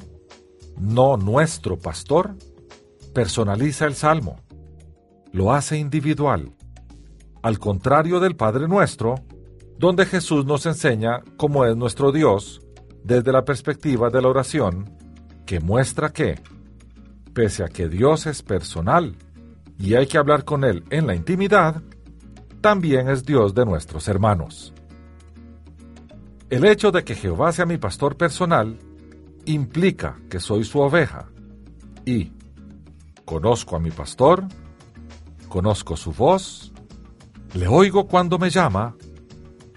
no nuestro pastor, personaliza el Salmo, lo hace individual, al contrario del Padre Nuestro, donde Jesús nos enseña cómo es nuestro Dios desde la perspectiva de la oración, que muestra que, pese a que Dios es personal y hay que hablar con Él en la intimidad, también es Dios de nuestros hermanos. El hecho de que Jehová sea mi pastor personal implica que soy su oveja y conozco a mi pastor, conozco su voz, le oigo cuando me llama,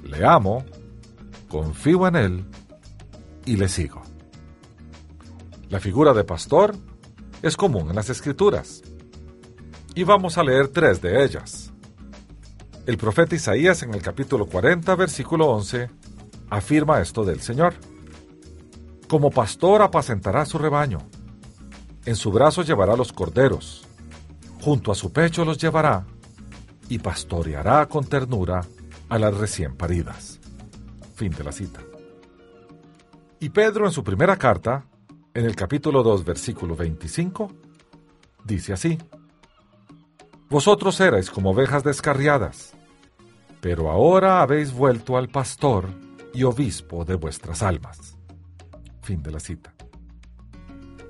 le amo, confío en él y le sigo. La figura de pastor es común en las escrituras y vamos a leer tres de ellas. El profeta Isaías en el capítulo 40, versículo 11, afirma esto del Señor. Como pastor apacentará su rebaño, en su brazo llevará los corderos, junto a su pecho los llevará y pastoreará con ternura a las recién paridas. Fin de la cita. Y Pedro en su primera carta, en el capítulo 2, versículo 25, dice así, Vosotros erais como ovejas descarriadas, pero ahora habéis vuelto al pastor y obispo de vuestras almas. Fin de la cita.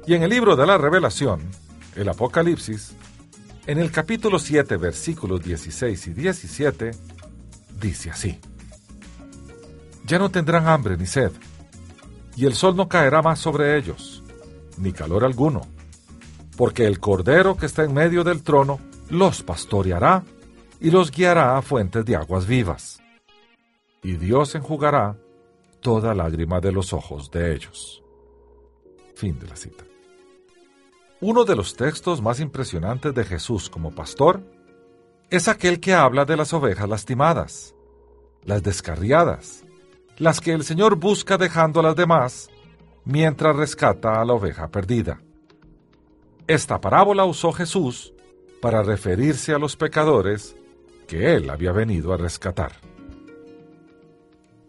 Y en el libro de la revelación, el Apocalipsis, en el capítulo 7, versículos 16 y 17, dice así. Ya no tendrán hambre ni sed, y el sol no caerá más sobre ellos, ni calor alguno, porque el Cordero que está en medio del trono los pastoreará y los guiará a fuentes de aguas vivas, y Dios enjugará toda lágrima de los ojos de ellos. Fin de la cita. Uno de los textos más impresionantes de Jesús como pastor es aquel que habla de las ovejas lastimadas, las descarriadas, las que el Señor busca dejando a las demás mientras rescata a la oveja perdida. Esta parábola usó Jesús para referirse a los pecadores que él había venido a rescatar.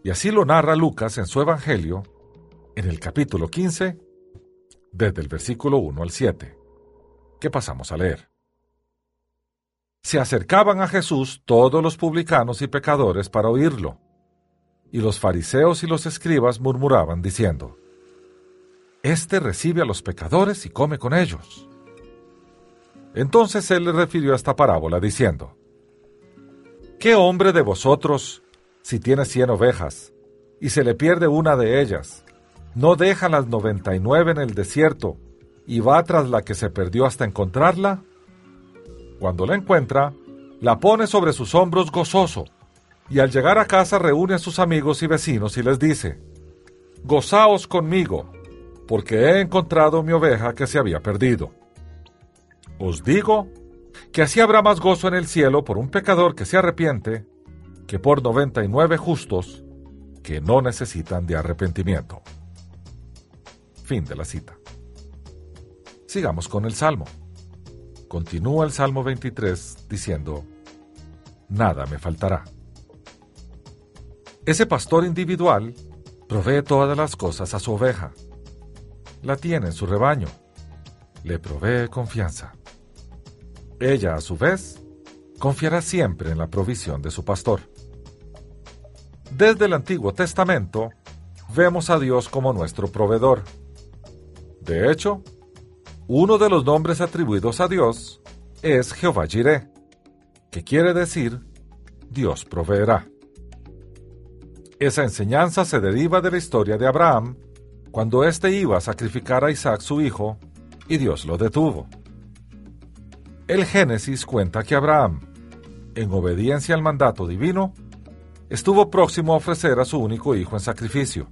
Y así lo narra Lucas en su Evangelio, en el capítulo 15, desde el versículo 1 al 7, que pasamos a leer. Se acercaban a Jesús todos los publicanos y pecadores para oírlo, y los fariseos y los escribas murmuraban diciendo, Este recibe a los pecadores y come con ellos. Entonces él le refirió esta parábola diciendo, ¿Qué hombre de vosotros, si tiene cien ovejas, y se le pierde una de ellas, no deja las 99 en el desierto y va tras la que se perdió hasta encontrarla? Cuando la encuentra, la pone sobre sus hombros gozoso, y al llegar a casa reúne a sus amigos y vecinos y les dice, Gozaos conmigo, porque he encontrado mi oveja que se había perdido. Os digo que así habrá más gozo en el cielo por un pecador que se arrepiente que por 99 justos que no necesitan de arrepentimiento. Fin de la cita. Sigamos con el Salmo. continúa el Salmo 23 diciendo, Nada me faltará. Ese pastor individual provee todas las cosas a su oveja. La tiene en su rebaño. Le provee confianza. Ella, a su vez, confiará siempre en la provisión de su pastor. Desde el Antiguo Testamento, vemos a Dios como nuestro proveedor. De hecho, uno de los nombres atribuidos a Dios es Jehová Jireh, que quiere decir Dios proveerá. Esa enseñanza se deriva de la historia de Abraham, cuando éste iba a sacrificar a Isaac su hijo, y Dios lo detuvo. El Génesis cuenta que Abraham, en obediencia al mandato divino, estuvo próximo a ofrecer a su único hijo en sacrificio.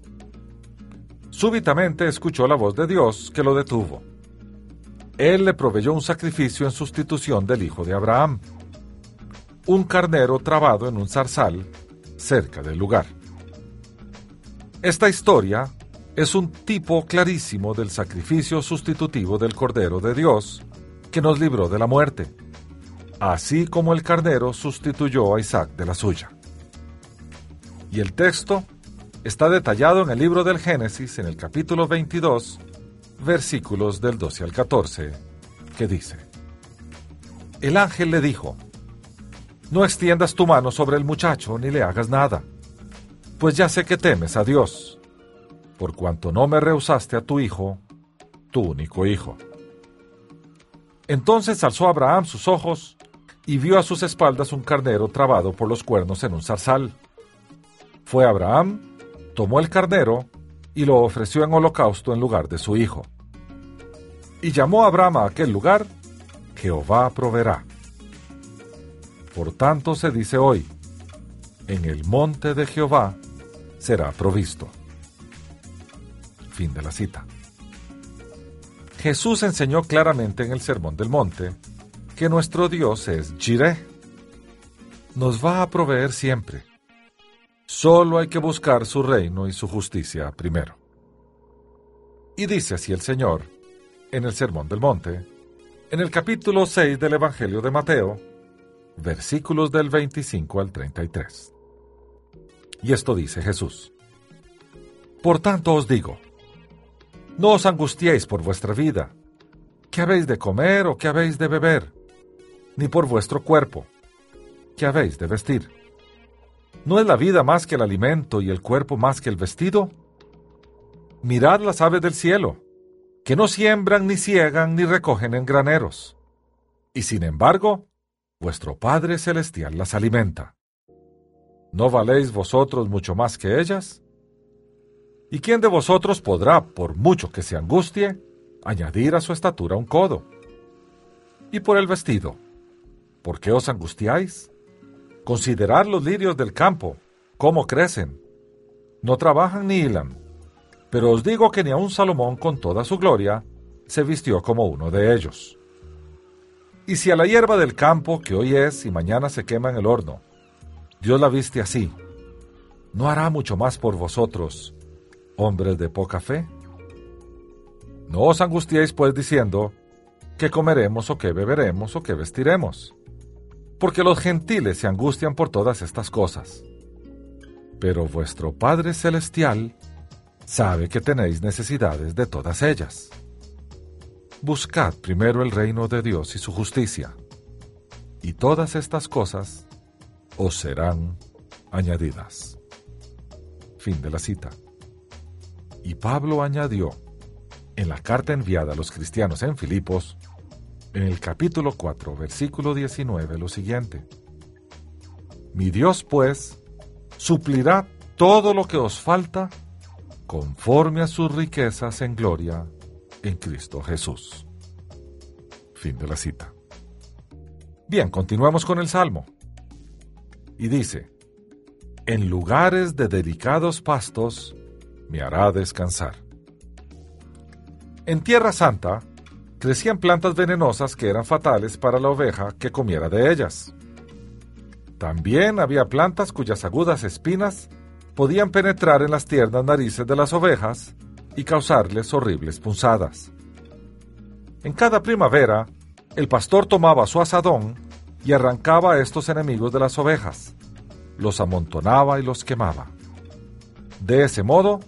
Súbitamente escuchó la voz de Dios que lo detuvo. Él le proveyó un sacrificio en sustitución del hijo de Abraham, un carnero trabado en un zarzal cerca del lugar. Esta historia es un tipo clarísimo del sacrificio sustitutivo del Cordero de Dios que nos libró de la muerte, así como el carnero sustituyó a Isaac de la suya. Y el texto está detallado en el libro del Génesis, en el capítulo 22, versículos del 12 al 14, que dice, El ángel le dijo, No extiendas tu mano sobre el muchacho ni le hagas nada, pues ya sé que temes a Dios, por cuanto no me rehusaste a tu hijo, tu único hijo. Entonces alzó Abraham sus ojos y vio a sus espaldas un carnero trabado por los cuernos en un zarzal. Fue Abraham, tomó el carnero y lo ofreció en holocausto en lugar de su hijo. Y llamó a Abraham a aquel lugar, Jehová proveerá. Por tanto se dice hoy, en el monte de Jehová será provisto. Fin de la cita. Jesús enseñó claramente en el Sermón del Monte que nuestro Dios es Jireh. Nos va a proveer siempre. Solo hay que buscar su reino y su justicia primero. Y dice así el Señor, en el Sermón del Monte, en el capítulo 6 del Evangelio de Mateo, versículos del 25 al 33. Y esto dice Jesús. Por tanto os digo, no os angustiéis por vuestra vida, qué habéis de comer o qué habéis de beber, ni por vuestro cuerpo, qué habéis de vestir. ¿No es la vida más que el alimento y el cuerpo más que el vestido? Mirad las aves del cielo, que no siembran, ni ciegan, ni recogen en graneros. Y sin embargo, vuestro Padre Celestial las alimenta. ¿No valéis vosotros mucho más que ellas? ¿Y quién de vosotros podrá, por mucho que se angustie, añadir a su estatura un codo? Y por el vestido, ¿por qué os angustiáis? Considerad los lirios del campo, cómo crecen. No trabajan ni hilan. Pero os digo que ni aun Salomón con toda su gloria se vistió como uno de ellos. Y si a la hierba del campo, que hoy es y mañana se quema en el horno, Dios la viste así, ¿no hará mucho más por vosotros, hombres de poca fe? No os angustiéis pues diciendo, ¿qué comeremos o qué beberemos o qué vestiremos? porque los gentiles se angustian por todas estas cosas. Pero vuestro Padre Celestial sabe que tenéis necesidades de todas ellas. Buscad primero el reino de Dios y su justicia, y todas estas cosas os serán añadidas. Fin de la cita. Y Pablo añadió, en la carta enviada a los cristianos en Filipos, en el capítulo 4, versículo 19, lo siguiente. Mi Dios, pues, suplirá todo lo que os falta conforme a sus riquezas en gloria en Cristo Jesús. Fin de la cita. Bien, continuamos con el Salmo. Y dice, En lugares de delicados pastos me hará descansar. En Tierra Santa, crecían plantas venenosas que eran fatales para la oveja que comiera de ellas. También había plantas cuyas agudas espinas podían penetrar en las tiernas narices de las ovejas y causarles horribles punzadas. En cada primavera, el pastor tomaba su asadón y arrancaba a estos enemigos de las ovejas, los amontonaba y los quemaba. De ese modo,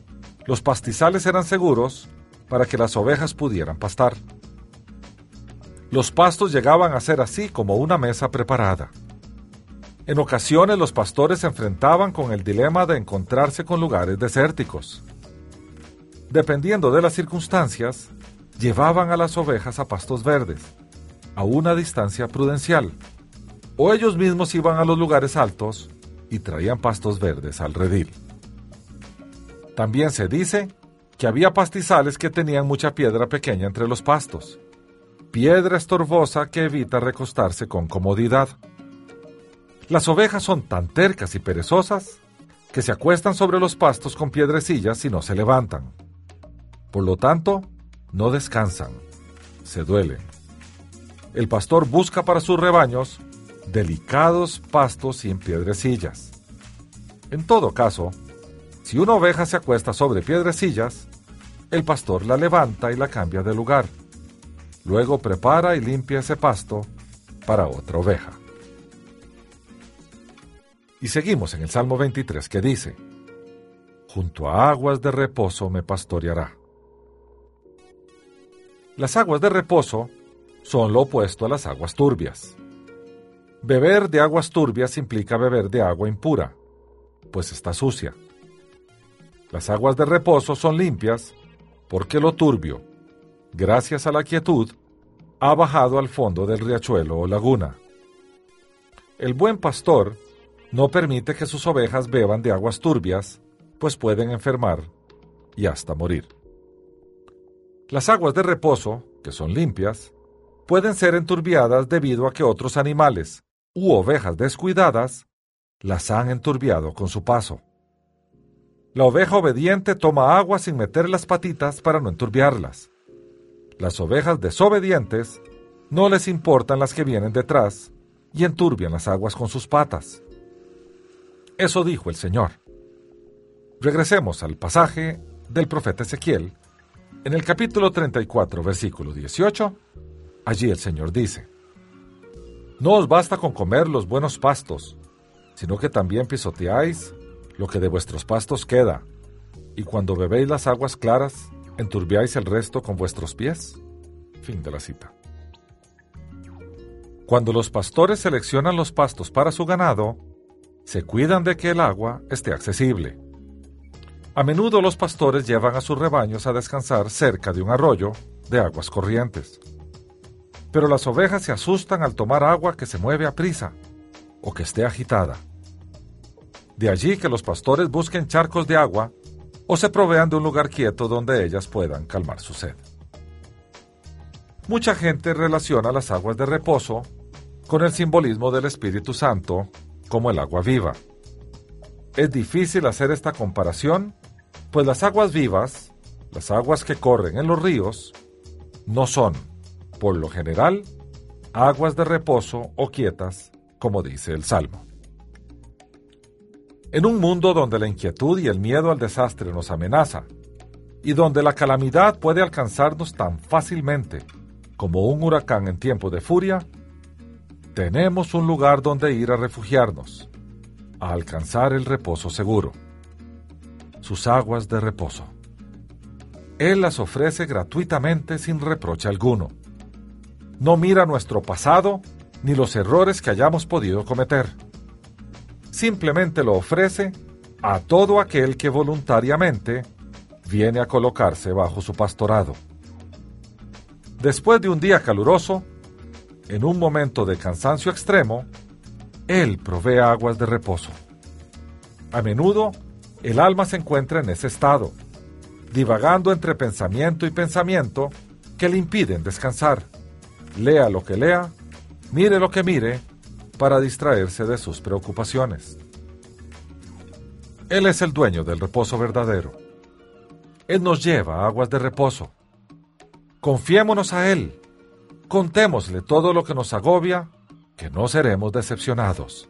los pastizales eran seguros para que las ovejas pudieran pastar. Los pastos llegaban a ser así como una mesa preparada. En ocasiones los pastores se enfrentaban con el dilema de encontrarse con lugares desérticos. Dependiendo de las circunstancias, llevaban a las ovejas a pastos verdes, a una distancia prudencial, o ellos mismos iban a los lugares altos y traían pastos verdes al redil. También se dice que había pastizales que tenían mucha piedra pequeña entre los pastos, piedra estorbosa que evita recostarse con comodidad. Las ovejas son tan tercas y perezosas que se acuestan sobre los pastos con piedrecillas y no se levantan. Por lo tanto, no descansan, se duelen. El pastor busca para sus rebaños delicados pastos sin piedrecillas. En todo caso, si una oveja se acuesta sobre piedrecillas, el pastor la levanta y la cambia de lugar. Luego prepara y limpia ese pasto para otra oveja. Y seguimos en el Salmo 23 que dice, Junto a aguas de reposo me pastoreará. Las aguas de reposo son lo opuesto a las aguas turbias. Beber de aguas turbias implica beber de agua impura, pues está sucia. Las aguas de reposo son limpias porque lo turbio, gracias a la quietud, ha bajado al fondo del riachuelo o laguna. El buen pastor no permite que sus ovejas beban de aguas turbias, pues pueden enfermar y hasta morir. Las aguas de reposo, que son limpias, pueden ser enturbiadas debido a que otros animales u ovejas descuidadas las han enturbiado con su paso. La oveja obediente toma agua sin meter las patitas para no enturbiarlas. Las ovejas desobedientes no les importan las que vienen detrás y enturbian las aguas con sus patas. Eso dijo el Señor. Regresemos al pasaje del profeta Ezequiel. En el capítulo 34, versículo 18, allí el Señor dice, No os basta con comer los buenos pastos, sino que también pisoteáis lo que de vuestros pastos queda, y cuando bebéis las aguas claras, enturbiáis el resto con vuestros pies. Fin de la cita. Cuando los pastores seleccionan los pastos para su ganado, se cuidan de que el agua esté accesible. A menudo los pastores llevan a sus rebaños a descansar cerca de un arroyo de aguas corrientes. Pero las ovejas se asustan al tomar agua que se mueve a prisa o que esté agitada. De allí que los pastores busquen charcos de agua o se provean de un lugar quieto donde ellas puedan calmar su sed. Mucha gente relaciona las aguas de reposo con el simbolismo del Espíritu Santo como el agua viva. Es difícil hacer esta comparación, pues las aguas vivas, las aguas que corren en los ríos, no son, por lo general, aguas de reposo o quietas, como dice el Salmo. En un mundo donde la inquietud y el miedo al desastre nos amenaza, y donde la calamidad puede alcanzarnos tan fácilmente como un huracán en tiempo de furia, tenemos un lugar donde ir a refugiarnos, a alcanzar el reposo seguro, sus aguas de reposo. Él las ofrece gratuitamente sin reproche alguno. No mira nuestro pasado ni los errores que hayamos podido cometer simplemente lo ofrece a todo aquel que voluntariamente viene a colocarse bajo su pastorado. Después de un día caluroso, en un momento de cansancio extremo, Él provee aguas de reposo. A menudo, el alma se encuentra en ese estado, divagando entre pensamiento y pensamiento que le impiden descansar. Lea lo que lea, mire lo que mire, para distraerse de sus preocupaciones. Él es el dueño del reposo verdadero. Él nos lleva a aguas de reposo. Confiémonos a Él. Contémosle todo lo que nos agobia, que no seremos decepcionados.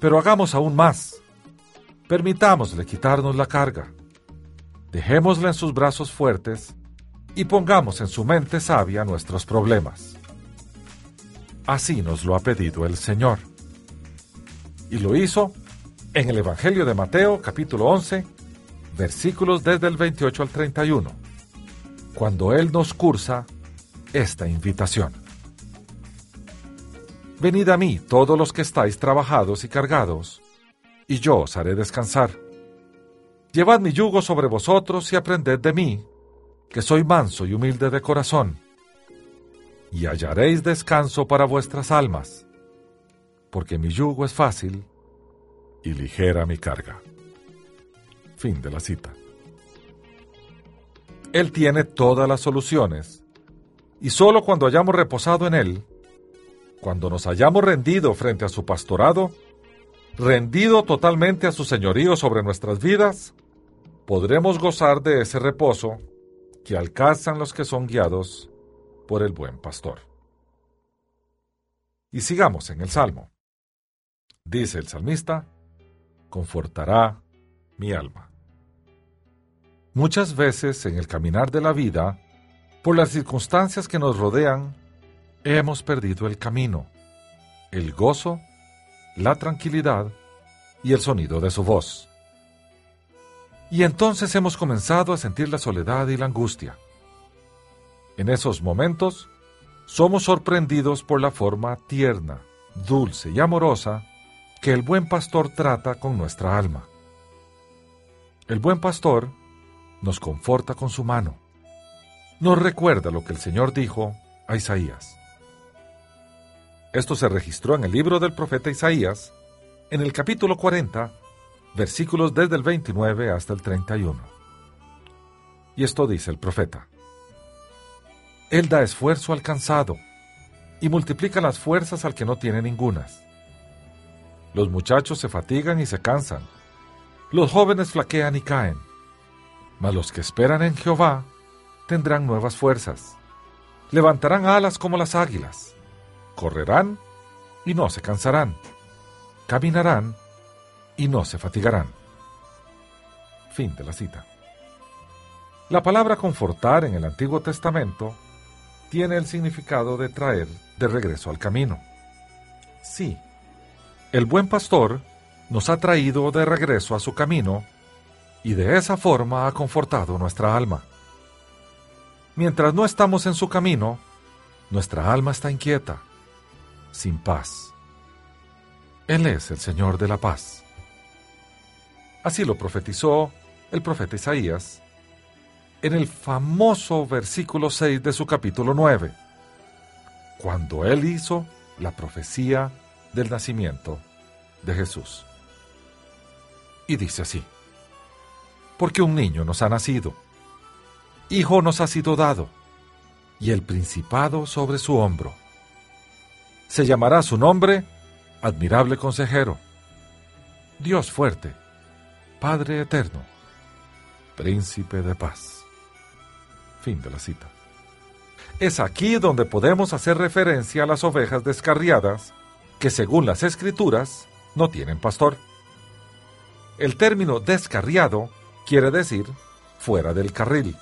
Pero hagamos aún más. Permitámosle quitarnos la carga. Dejémosle en sus brazos fuertes y pongamos en su mente sabia nuestros problemas. Así nos lo ha pedido el Señor. Y lo hizo en el Evangelio de Mateo capítulo 11, versículos desde el 28 al 31, cuando Él nos cursa esta invitación. Venid a mí todos los que estáis trabajados y cargados, y yo os haré descansar. Llevad mi yugo sobre vosotros y aprended de mí, que soy manso y humilde de corazón, y hallaréis descanso para vuestras almas, porque mi yugo es fácil y ligera mi carga. Fin de la cita. Él tiene todas las soluciones, y solo cuando hayamos reposado en Él, cuando nos hayamos rendido frente a su pastorado, rendido totalmente a su señorío sobre nuestras vidas, podremos gozar de ese reposo que alcanzan los que son guiados por el buen pastor. Y sigamos en el Salmo. Dice el salmista, confortará mi alma. Muchas veces en el caminar de la vida, por las circunstancias que nos rodean, hemos perdido el camino, el gozo, la tranquilidad y el sonido de su voz. Y entonces hemos comenzado a sentir la soledad y la angustia. En esos momentos, somos sorprendidos por la forma tierna, dulce y amorosa que el buen pastor trata con nuestra alma. El buen pastor nos conforta con su mano. Nos recuerda lo que el Señor dijo a Isaías. Esto se registró en el libro del profeta Isaías, en el capítulo 40, versículos desde el 29 hasta el 31. Y esto dice el profeta. Él da esfuerzo al cansado y multiplica las fuerzas al que no tiene ningunas. Los muchachos se fatigan y se cansan. Los jóvenes flaquean y caen. Mas los que esperan en Jehová tendrán nuevas fuerzas. Levantarán alas como las águilas. Correrán y no se cansarán. Caminarán y no se fatigarán. Fin de la cita. La palabra confortar en el Antiguo Testamento tiene el significado de traer de regreso al camino. Sí, el buen pastor nos ha traído de regreso a su camino y de esa forma ha confortado nuestra alma. Mientras no estamos en su camino, nuestra alma está inquieta, sin paz. Él es el Señor de la paz. Así lo profetizó el profeta Isaías en el famoso versículo 6 de su capítulo 9, cuando él hizo la profecía del nacimiento de Jesús. Y dice así, porque un niño nos ha nacido, hijo nos ha sido dado, y el principado sobre su hombro. Se llamará su nombre admirable consejero, Dios fuerte, Padre eterno, príncipe de paz. Fin de la cita. Es aquí donde podemos hacer referencia a las ovejas descarriadas que según las escrituras no tienen pastor. El término descarriado quiere decir fuera del carril,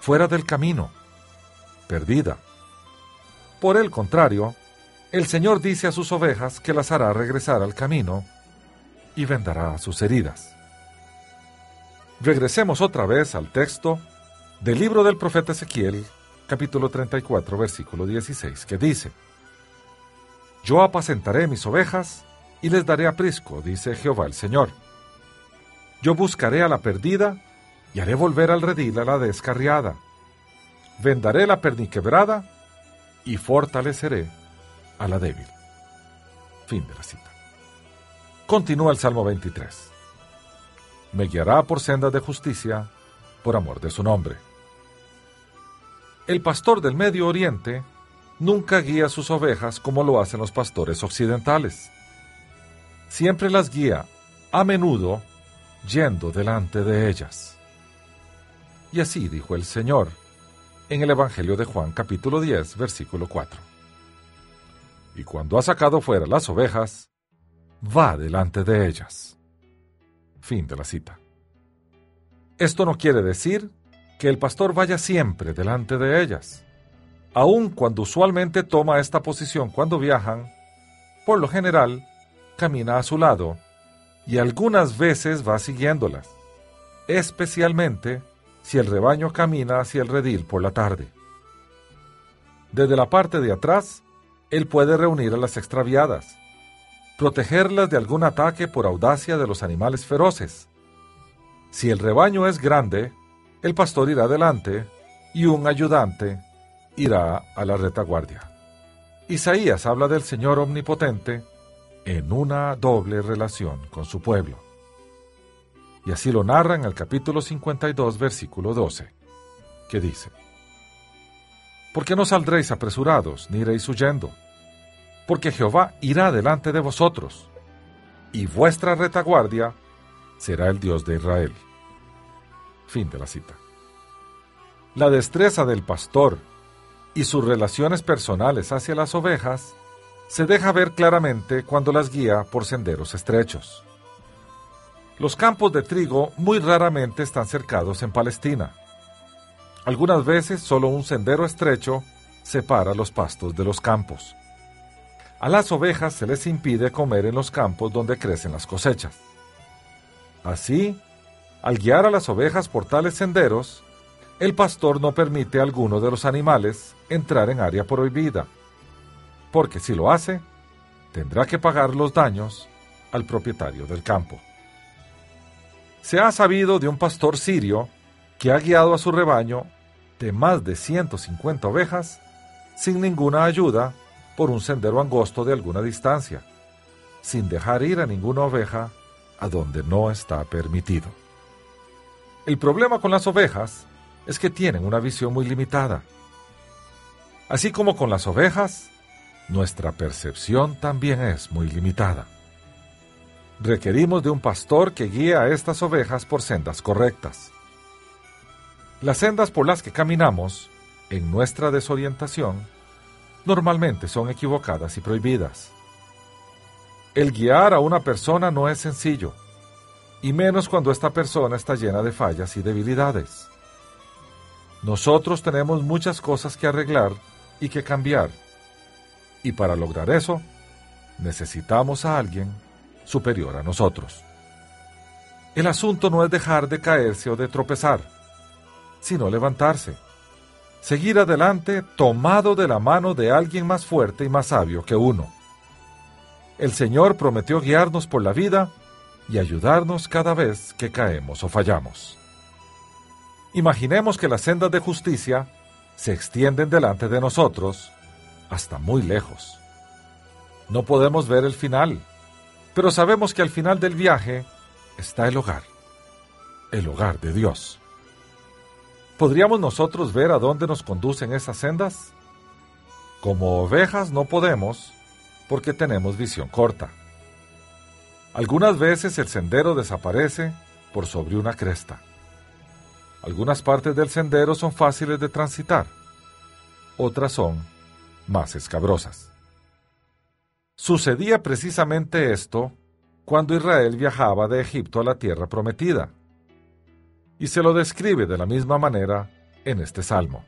fuera del camino, perdida. Por el contrario, el Señor dice a sus ovejas que las hará regresar al camino y vendará sus heridas. Regresemos otra vez al texto del libro del profeta Ezequiel, capítulo 34, versículo 16, que dice, yo apacentaré mis ovejas y les daré aprisco, dice Jehová el Señor. Yo buscaré a la perdida y haré volver al redil a la descarriada. Vendaré la perniquebrada y fortaleceré a la débil. Fin de la cita. Continúa el Salmo 23. Me guiará por sendas de justicia por amor de su nombre. El pastor del Medio Oriente nunca guía sus ovejas como lo hacen los pastores occidentales. Siempre las guía, a menudo, yendo delante de ellas. Y así dijo el Señor en el Evangelio de Juan capítulo 10, versículo 4. Y cuando ha sacado fuera las ovejas, va delante de ellas. Fin de la cita. Esto no quiere decir que el pastor vaya siempre delante de ellas aun cuando usualmente toma esta posición cuando viajan, por lo general camina a su lado y algunas veces va siguiéndolas, especialmente si el rebaño camina hacia el redil por la tarde. Desde la parte de atrás, él puede reunir a las extraviadas, protegerlas de algún ataque por audacia de los animales feroces. Si el rebaño es grande, el pastor irá adelante y un ayudante irá a la retaguardia. Isaías habla del Señor omnipotente en una doble relación con su pueblo. Y así lo narra en el capítulo 52, versículo 12, que dice, ¿Por qué no saldréis apresurados, ni iréis huyendo? Porque Jehová irá delante de vosotros, y vuestra retaguardia será el Dios de Israel. Fin de la cita. La destreza del pastor y sus relaciones personales hacia las ovejas se deja ver claramente cuando las guía por senderos estrechos. Los campos de trigo muy raramente están cercados en Palestina. Algunas veces solo un sendero estrecho separa los pastos de los campos. A las ovejas se les impide comer en los campos donde crecen las cosechas. Así, al guiar a las ovejas por tales senderos, el pastor no permite a alguno de los animales entrar en área prohibida, porque si lo hace, tendrá que pagar los daños al propietario del campo. Se ha sabido de un pastor sirio que ha guiado a su rebaño de más de 150 ovejas sin ninguna ayuda por un sendero angosto de alguna distancia, sin dejar ir a ninguna oveja a donde no está permitido. El problema con las ovejas es que tienen una visión muy limitada. Así como con las ovejas, nuestra percepción también es muy limitada. Requerimos de un pastor que guíe a estas ovejas por sendas correctas. Las sendas por las que caminamos, en nuestra desorientación, normalmente son equivocadas y prohibidas. El guiar a una persona no es sencillo, y menos cuando esta persona está llena de fallas y debilidades. Nosotros tenemos muchas cosas que arreglar y que cambiar. Y para lograr eso, necesitamos a alguien superior a nosotros. El asunto no es dejar de caerse o de tropezar, sino levantarse, seguir adelante tomado de la mano de alguien más fuerte y más sabio que uno. El Señor prometió guiarnos por la vida y ayudarnos cada vez que caemos o fallamos. Imaginemos que las sendas de justicia se extienden delante de nosotros hasta muy lejos. No podemos ver el final, pero sabemos que al final del viaje está el hogar, el hogar de Dios. ¿Podríamos nosotros ver a dónde nos conducen esas sendas? Como ovejas no podemos porque tenemos visión corta. Algunas veces el sendero desaparece por sobre una cresta. Algunas partes del sendero son fáciles de transitar, otras son más escabrosas. Sucedía precisamente esto cuando Israel viajaba de Egipto a la tierra prometida, y se lo describe de la misma manera en este salmo.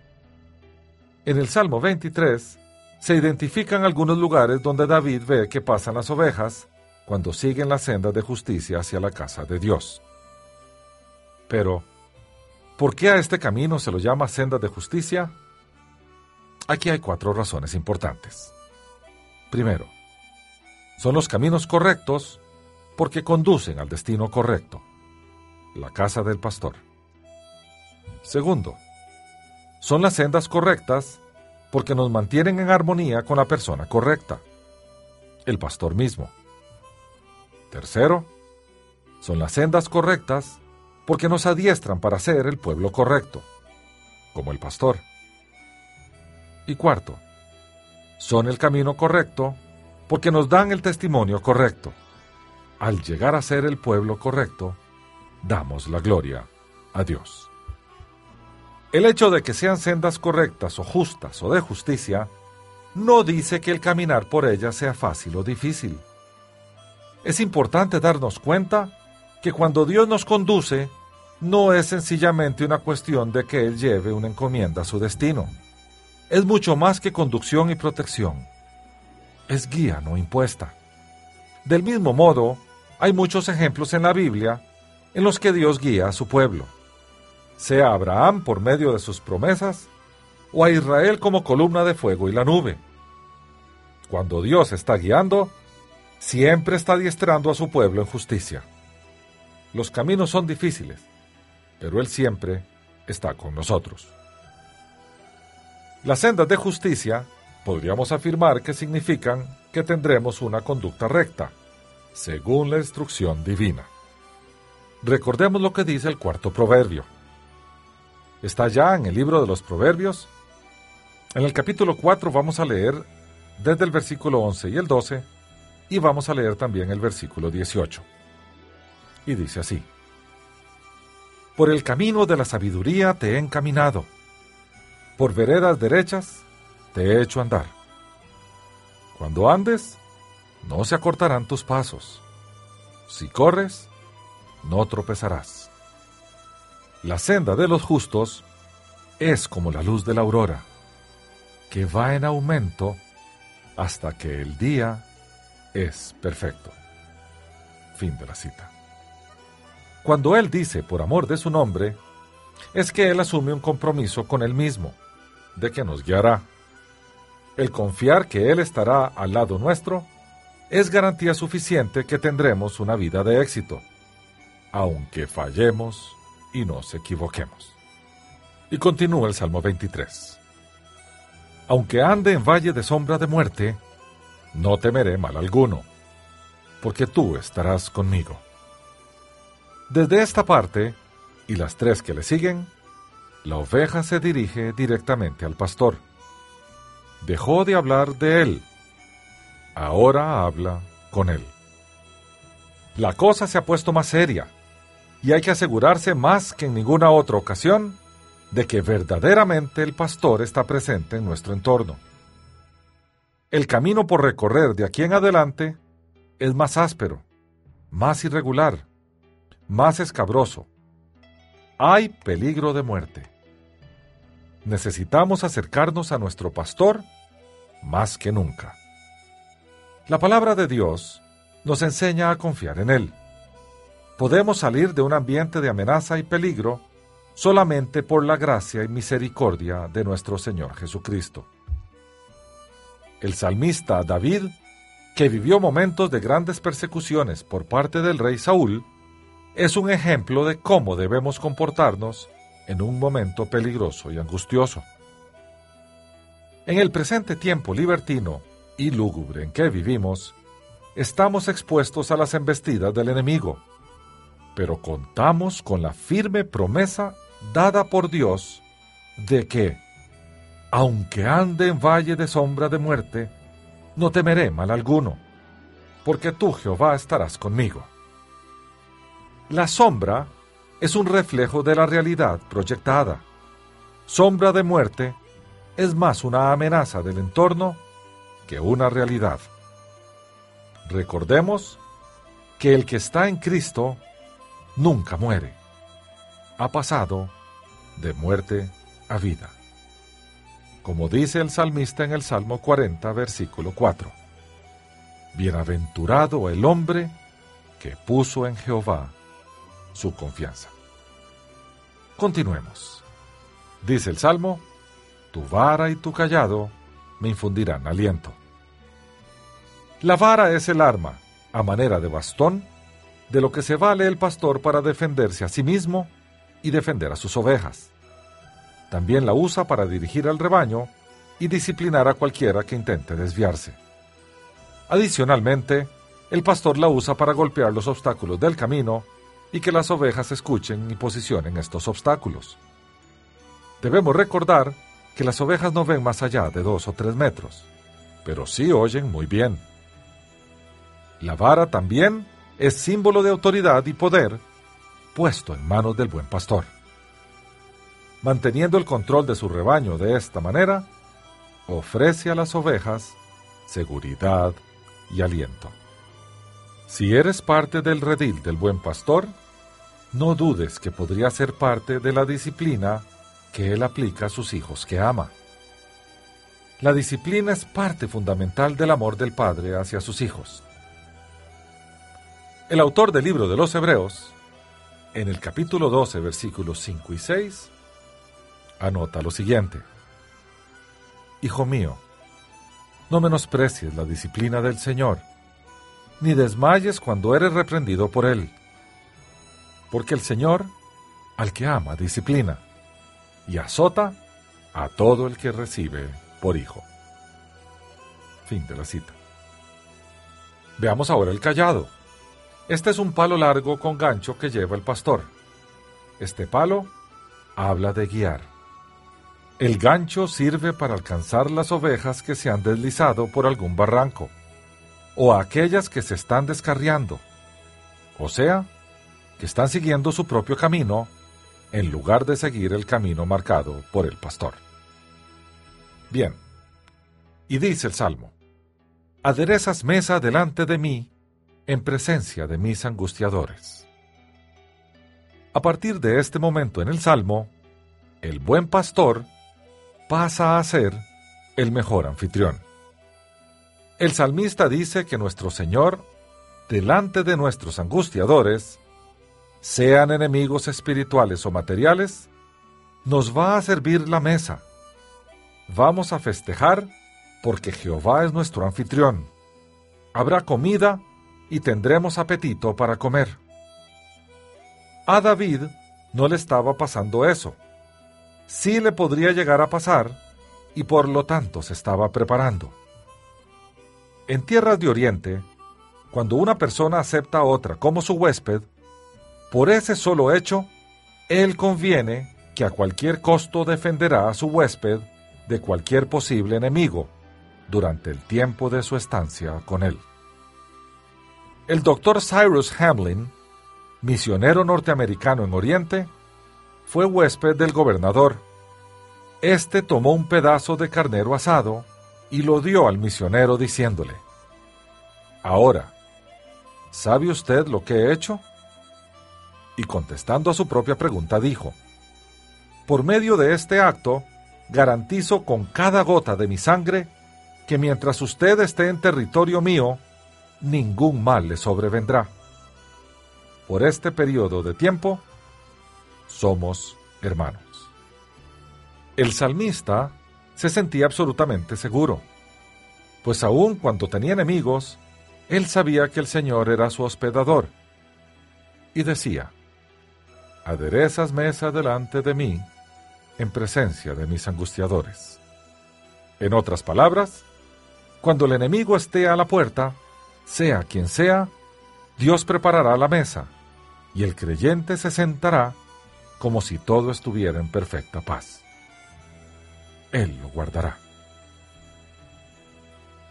En el Salmo 23 se identifican algunos lugares donde David ve que pasan las ovejas cuando siguen la senda de justicia hacia la casa de Dios. Pero, ¿Por qué a este camino se lo llama senda de justicia? Aquí hay cuatro razones importantes. Primero, son los caminos correctos porque conducen al destino correcto, la casa del pastor. Segundo, son las sendas correctas porque nos mantienen en armonía con la persona correcta, el pastor mismo. Tercero, son las sendas correctas porque nos adiestran para ser el pueblo correcto, como el pastor. Y cuarto, son el camino correcto porque nos dan el testimonio correcto. Al llegar a ser el pueblo correcto, damos la gloria a Dios. El hecho de que sean sendas correctas o justas o de justicia no dice que el caminar por ellas sea fácil o difícil. Es importante darnos cuenta que cuando Dios nos conduce, no es sencillamente una cuestión de que Él lleve una encomienda a su destino. es mucho más que conducción y protección. Es guía no impuesta. Del mismo modo, hay muchos ejemplos en la Biblia en los que Dios guía a su pueblo, sea a Abraham por medio de sus promesas, o a Israel como columna de fuego y la nube. Cuando Dios está guiando, siempre está adiestrando a su pueblo en justicia. Los caminos son difíciles, pero Él siempre está con nosotros. Las sendas de justicia podríamos afirmar que significan que tendremos una conducta recta, según la instrucción divina. Recordemos lo que dice el cuarto proverbio. Está ya en el libro de los proverbios. En el capítulo 4 vamos a leer desde el versículo 11 y el 12 y vamos a leer también el versículo 18. Y dice así. Por el camino de la sabiduría te he encaminado, por veredas derechas te he hecho andar. Cuando andes, no se acortarán tus pasos. Si corres, no tropezarás. La senda de los justos es como la luz de la aurora, que va en aumento hasta que el día es perfecto. Fin de la cita. Cuando Él dice por amor de su nombre, es que Él asume un compromiso con Él mismo, de que nos guiará. El confiar que Él estará al lado nuestro es garantía suficiente que tendremos una vida de éxito, aunque fallemos y nos equivoquemos. Y continúa el Salmo 23. Aunque ande en valle de sombra de muerte, no temeré mal alguno, porque tú estarás conmigo. Desde esta parte, y las tres que le siguen, la oveja se dirige directamente al pastor. Dejó de hablar de él, ahora habla con él. La cosa se ha puesto más seria, y hay que asegurarse más que en ninguna otra ocasión de que verdaderamente el pastor está presente en nuestro entorno. El camino por recorrer de aquí en adelante es más áspero, más irregular, más escabroso. Hay peligro de muerte. Necesitamos acercarnos a nuestro pastor más que nunca. La palabra de Dios nos enseña a confiar en Él. Podemos salir de un ambiente de amenaza y peligro solamente por la gracia y misericordia de nuestro Señor Jesucristo. El salmista David, que vivió momentos de grandes persecuciones por parte del rey Saúl, es un ejemplo de cómo debemos comportarnos en un momento peligroso y angustioso. En el presente tiempo libertino y lúgubre en que vivimos, estamos expuestos a las embestidas del enemigo, pero contamos con la firme promesa dada por Dios de que, aunque ande en valle de sombra de muerte, no temeré mal alguno, porque tú, Jehová, estarás conmigo. La sombra es un reflejo de la realidad proyectada. Sombra de muerte es más una amenaza del entorno que una realidad. Recordemos que el que está en Cristo nunca muere. Ha pasado de muerte a vida. Como dice el salmista en el Salmo 40, versículo 4. Bienaventurado el hombre que puso en Jehová su confianza. Continuemos. Dice el Salmo, tu vara y tu callado me infundirán aliento. La vara es el arma, a manera de bastón, de lo que se vale el pastor para defenderse a sí mismo y defender a sus ovejas. También la usa para dirigir al rebaño y disciplinar a cualquiera que intente desviarse. Adicionalmente, el pastor la usa para golpear los obstáculos del camino y que las ovejas escuchen y posicionen estos obstáculos. Debemos recordar que las ovejas no ven más allá de dos o tres metros, pero sí oyen muy bien. La vara también es símbolo de autoridad y poder puesto en manos del buen pastor. Manteniendo el control de su rebaño de esta manera, ofrece a las ovejas seguridad y aliento. Si eres parte del redil del buen pastor, no dudes que podría ser parte de la disciplina que él aplica a sus hijos que ama. La disciplina es parte fundamental del amor del Padre hacia sus hijos. El autor del libro de los Hebreos, en el capítulo 12, versículos 5 y 6, anota lo siguiente. Hijo mío, no menosprecies la disciplina del Señor, ni desmayes cuando eres reprendido por Él, porque el Señor, al que ama, disciplina, y azota a todo el que recibe por hijo. Fin de la cita. Veamos ahora el callado. Este es un palo largo con gancho que lleva el pastor. Este palo habla de guiar. El gancho sirve para alcanzar las ovejas que se han deslizado por algún barranco, o aquellas que se están descarriando, o sea, que están siguiendo su propio camino en lugar de seguir el camino marcado por el pastor. Bien, y dice el Salmo, aderezas mesa delante de mí en presencia de mis angustiadores. A partir de este momento en el Salmo, el buen pastor pasa a ser el mejor anfitrión. El salmista dice que nuestro Señor, delante de nuestros angustiadores, sean enemigos espirituales o materiales, nos va a servir la mesa. Vamos a festejar porque Jehová es nuestro anfitrión. Habrá comida y tendremos apetito para comer. A David no le estaba pasando eso. Sí le podría llegar a pasar y por lo tanto se estaba preparando. En tierras de Oriente, cuando una persona acepta a otra como su huésped, por ese solo hecho, él conviene que a cualquier costo defenderá a su huésped de cualquier posible enemigo durante el tiempo de su estancia con él. El doctor Cyrus Hamlin, misionero norteamericano en Oriente, fue huésped del gobernador. Este tomó un pedazo de carnero asado y lo dio al misionero diciéndole, Ahora, ¿sabe usted lo que he hecho? Y contestando a su propia pregunta dijo, Por medio de este acto, garantizo con cada gota de mi sangre que mientras usted esté en territorio mío, ningún mal le sobrevendrá. Por este periodo de tiempo, somos hermanos. El salmista se sentía absolutamente seguro, pues aun cuando tenía enemigos, él sabía que el Señor era su hospedador, y decía, aderezas mesa delante de mí en presencia de mis angustiadores. En otras palabras, cuando el enemigo esté a la puerta, sea quien sea, Dios preparará la mesa y el creyente se sentará como si todo estuviera en perfecta paz. Él lo guardará.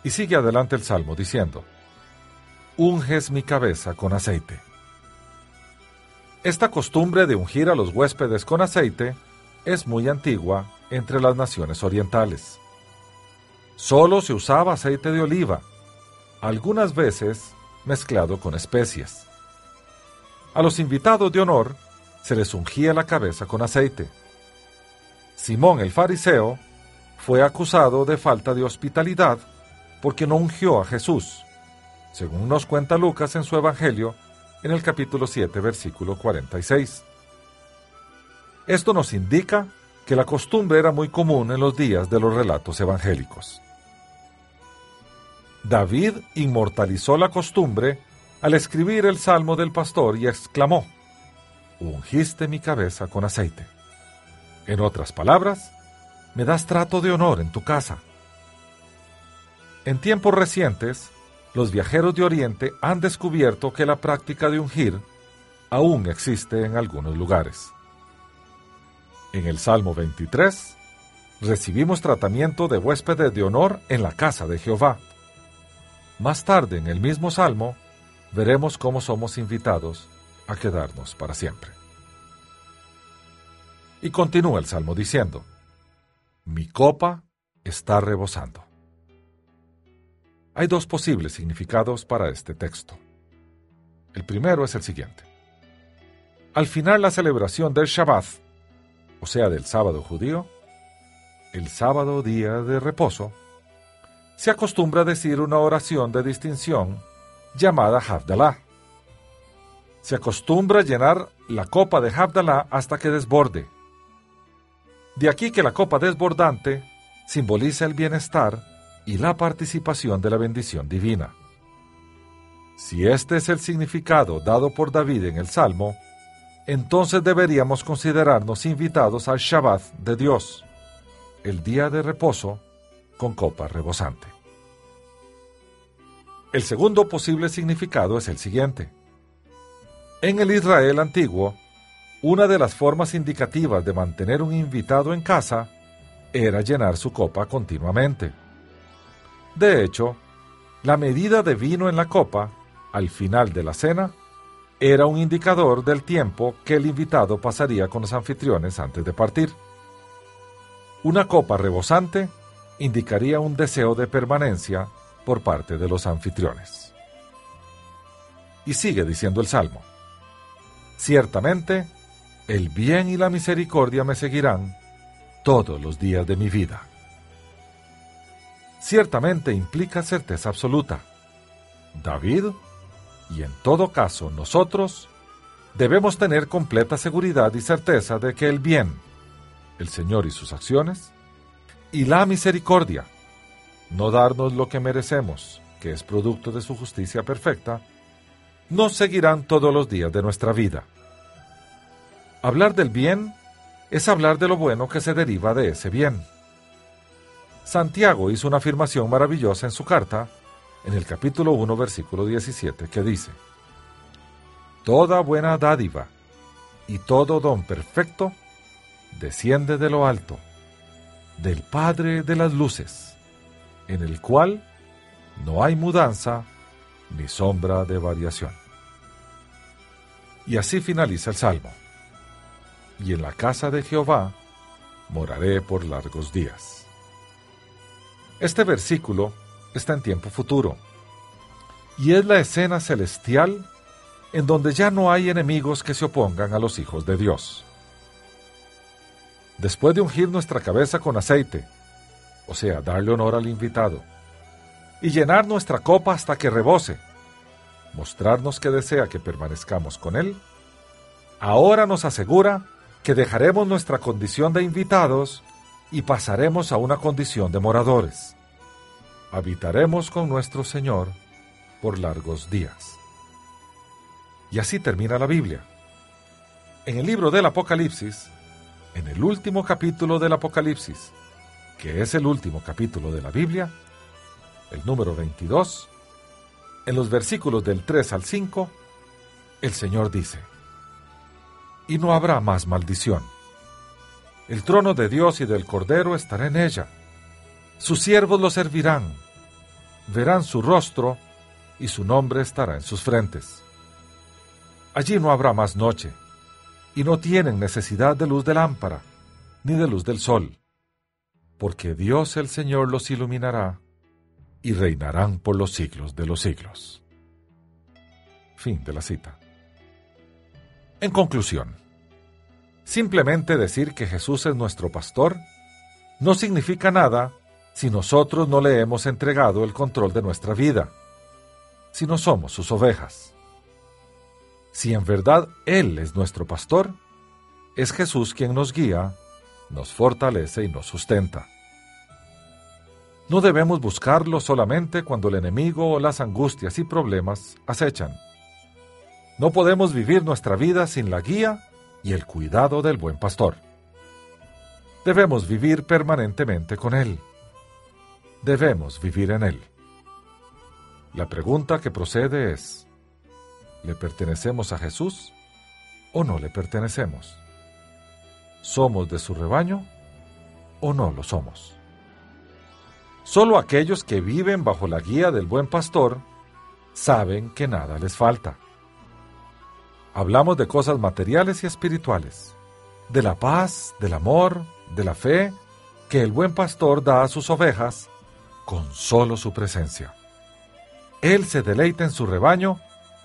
Y sigue adelante el Salmo diciendo, Unges mi cabeza con aceite. Esta costumbre de ungir a los huéspedes con aceite es muy antigua entre las naciones orientales. Solo se usaba aceite de oliva, algunas veces mezclado con especias. A los invitados de honor se les ungía la cabeza con aceite. Simón el fariseo fue acusado de falta de hospitalidad porque no ungió a Jesús, según nos cuenta Lucas en su Evangelio en el capítulo 7, versículo 46. Esto nos indica que la costumbre era muy común en los días de los relatos evangélicos. David inmortalizó la costumbre al escribir el Salmo del Pastor y exclamó, Ungiste mi cabeza con aceite. En otras palabras, me das trato de honor en tu casa. En tiempos recientes, los viajeros de Oriente han descubierto que la práctica de ungir aún existe en algunos lugares. En el Salmo 23, recibimos tratamiento de huéspedes de honor en la casa de Jehová. Más tarde, en el mismo Salmo, veremos cómo somos invitados a quedarnos para siempre. Y continúa el Salmo diciendo, Mi copa está rebosando. Hay dos posibles significados para este texto. El primero es el siguiente. Al final la celebración del Shabbat, o sea del sábado judío, el sábado día de reposo, se acostumbra decir una oración de distinción llamada Havdalah. Se acostumbra llenar la copa de Havdalah hasta que desborde. De aquí que la copa desbordante simboliza el bienestar y la participación de la bendición divina. Si este es el significado dado por David en el Salmo, entonces deberíamos considerarnos invitados al Shabbat de Dios, el día de reposo con copa rebosante. El segundo posible significado es el siguiente. En el Israel antiguo, una de las formas indicativas de mantener un invitado en casa era llenar su copa continuamente. De hecho, la medida de vino en la copa, al final de la cena, era un indicador del tiempo que el invitado pasaría con los anfitriones antes de partir. Una copa rebosante indicaría un deseo de permanencia por parte de los anfitriones. Y sigue diciendo el Salmo. Ciertamente, el bien y la misericordia me seguirán todos los días de mi vida. Ciertamente implica certeza absoluta. David, y en todo caso nosotros, debemos tener completa seguridad y certeza de que el bien, el Señor y sus acciones, y la misericordia, no darnos lo que merecemos, que es producto de su justicia perfecta, nos seguirán todos los días de nuestra vida. Hablar del bien es hablar de lo bueno que se deriva de ese bien. Santiago hizo una afirmación maravillosa en su carta, en el capítulo 1, versículo 17, que dice, Toda buena dádiva y todo don perfecto desciende de lo alto, del Padre de las Luces, en el cual no hay mudanza ni sombra de variación. Y así finaliza el Salmo. Y en la casa de Jehová moraré por largos días. Este versículo está en tiempo futuro, y es la escena celestial en donde ya no hay enemigos que se opongan a los hijos de Dios. Después de ungir nuestra cabeza con aceite, o sea, darle honor al invitado, y llenar nuestra copa hasta que rebose, mostrarnos que desea que permanezcamos con Él, ahora nos asegura que dejaremos nuestra condición de invitados y pasaremos a una condición de moradores. Habitaremos con nuestro Señor por largos días. Y así termina la Biblia. En el libro del Apocalipsis, en el último capítulo del Apocalipsis, que es el último capítulo de la Biblia, el número 22, en los versículos del 3 al 5, el Señor dice, y no habrá más maldición. El trono de Dios y del Cordero estará en ella. Sus siervos lo servirán, verán su rostro y su nombre estará en sus frentes. Allí no habrá más noche, y no tienen necesidad de luz de lámpara, ni de luz del sol porque Dios el Señor los iluminará y reinarán por los siglos de los siglos. Fin de la cita. En conclusión, simplemente decir que Jesús es nuestro pastor no significa nada si nosotros no le hemos entregado el control de nuestra vida, si no somos sus ovejas. Si en verdad Él es nuestro pastor, es Jesús quien nos guía nos fortalece y nos sustenta. No debemos buscarlo solamente cuando el enemigo o las angustias y problemas acechan. No podemos vivir nuestra vida sin la guía y el cuidado del buen pastor. Debemos vivir permanentemente con Él. Debemos vivir en Él. La pregunta que procede es, ¿le pertenecemos a Jesús o no le pertenecemos? ¿Somos de su rebaño o no lo somos? Solo aquellos que viven bajo la guía del buen pastor saben que nada les falta. Hablamos de cosas materiales y espirituales, de la paz, del amor, de la fe que el buen pastor da a sus ovejas con solo su presencia. Él se deleita en su rebaño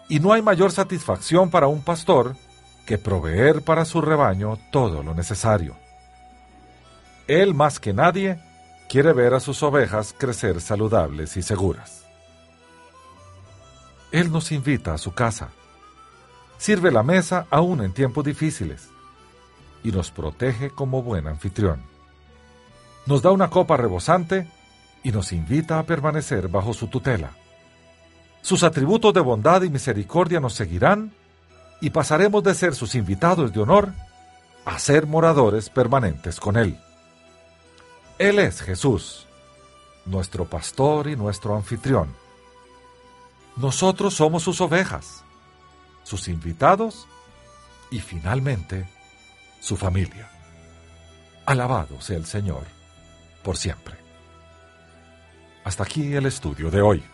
y no hay mayor satisfacción para un pastor que proveer para su rebaño todo lo necesario. Él más que nadie quiere ver a sus ovejas crecer saludables y seguras. Él nos invita a su casa, sirve la mesa aún en tiempos difíciles y nos protege como buen anfitrión. Nos da una copa rebosante y nos invita a permanecer bajo su tutela. Sus atributos de bondad y misericordia nos seguirán y pasaremos de ser sus invitados de honor a ser moradores permanentes con Él. Él es Jesús, nuestro pastor y nuestro anfitrión. Nosotros somos sus ovejas, sus invitados y finalmente su familia. Alabado sea el Señor por siempre. Hasta aquí el estudio de hoy.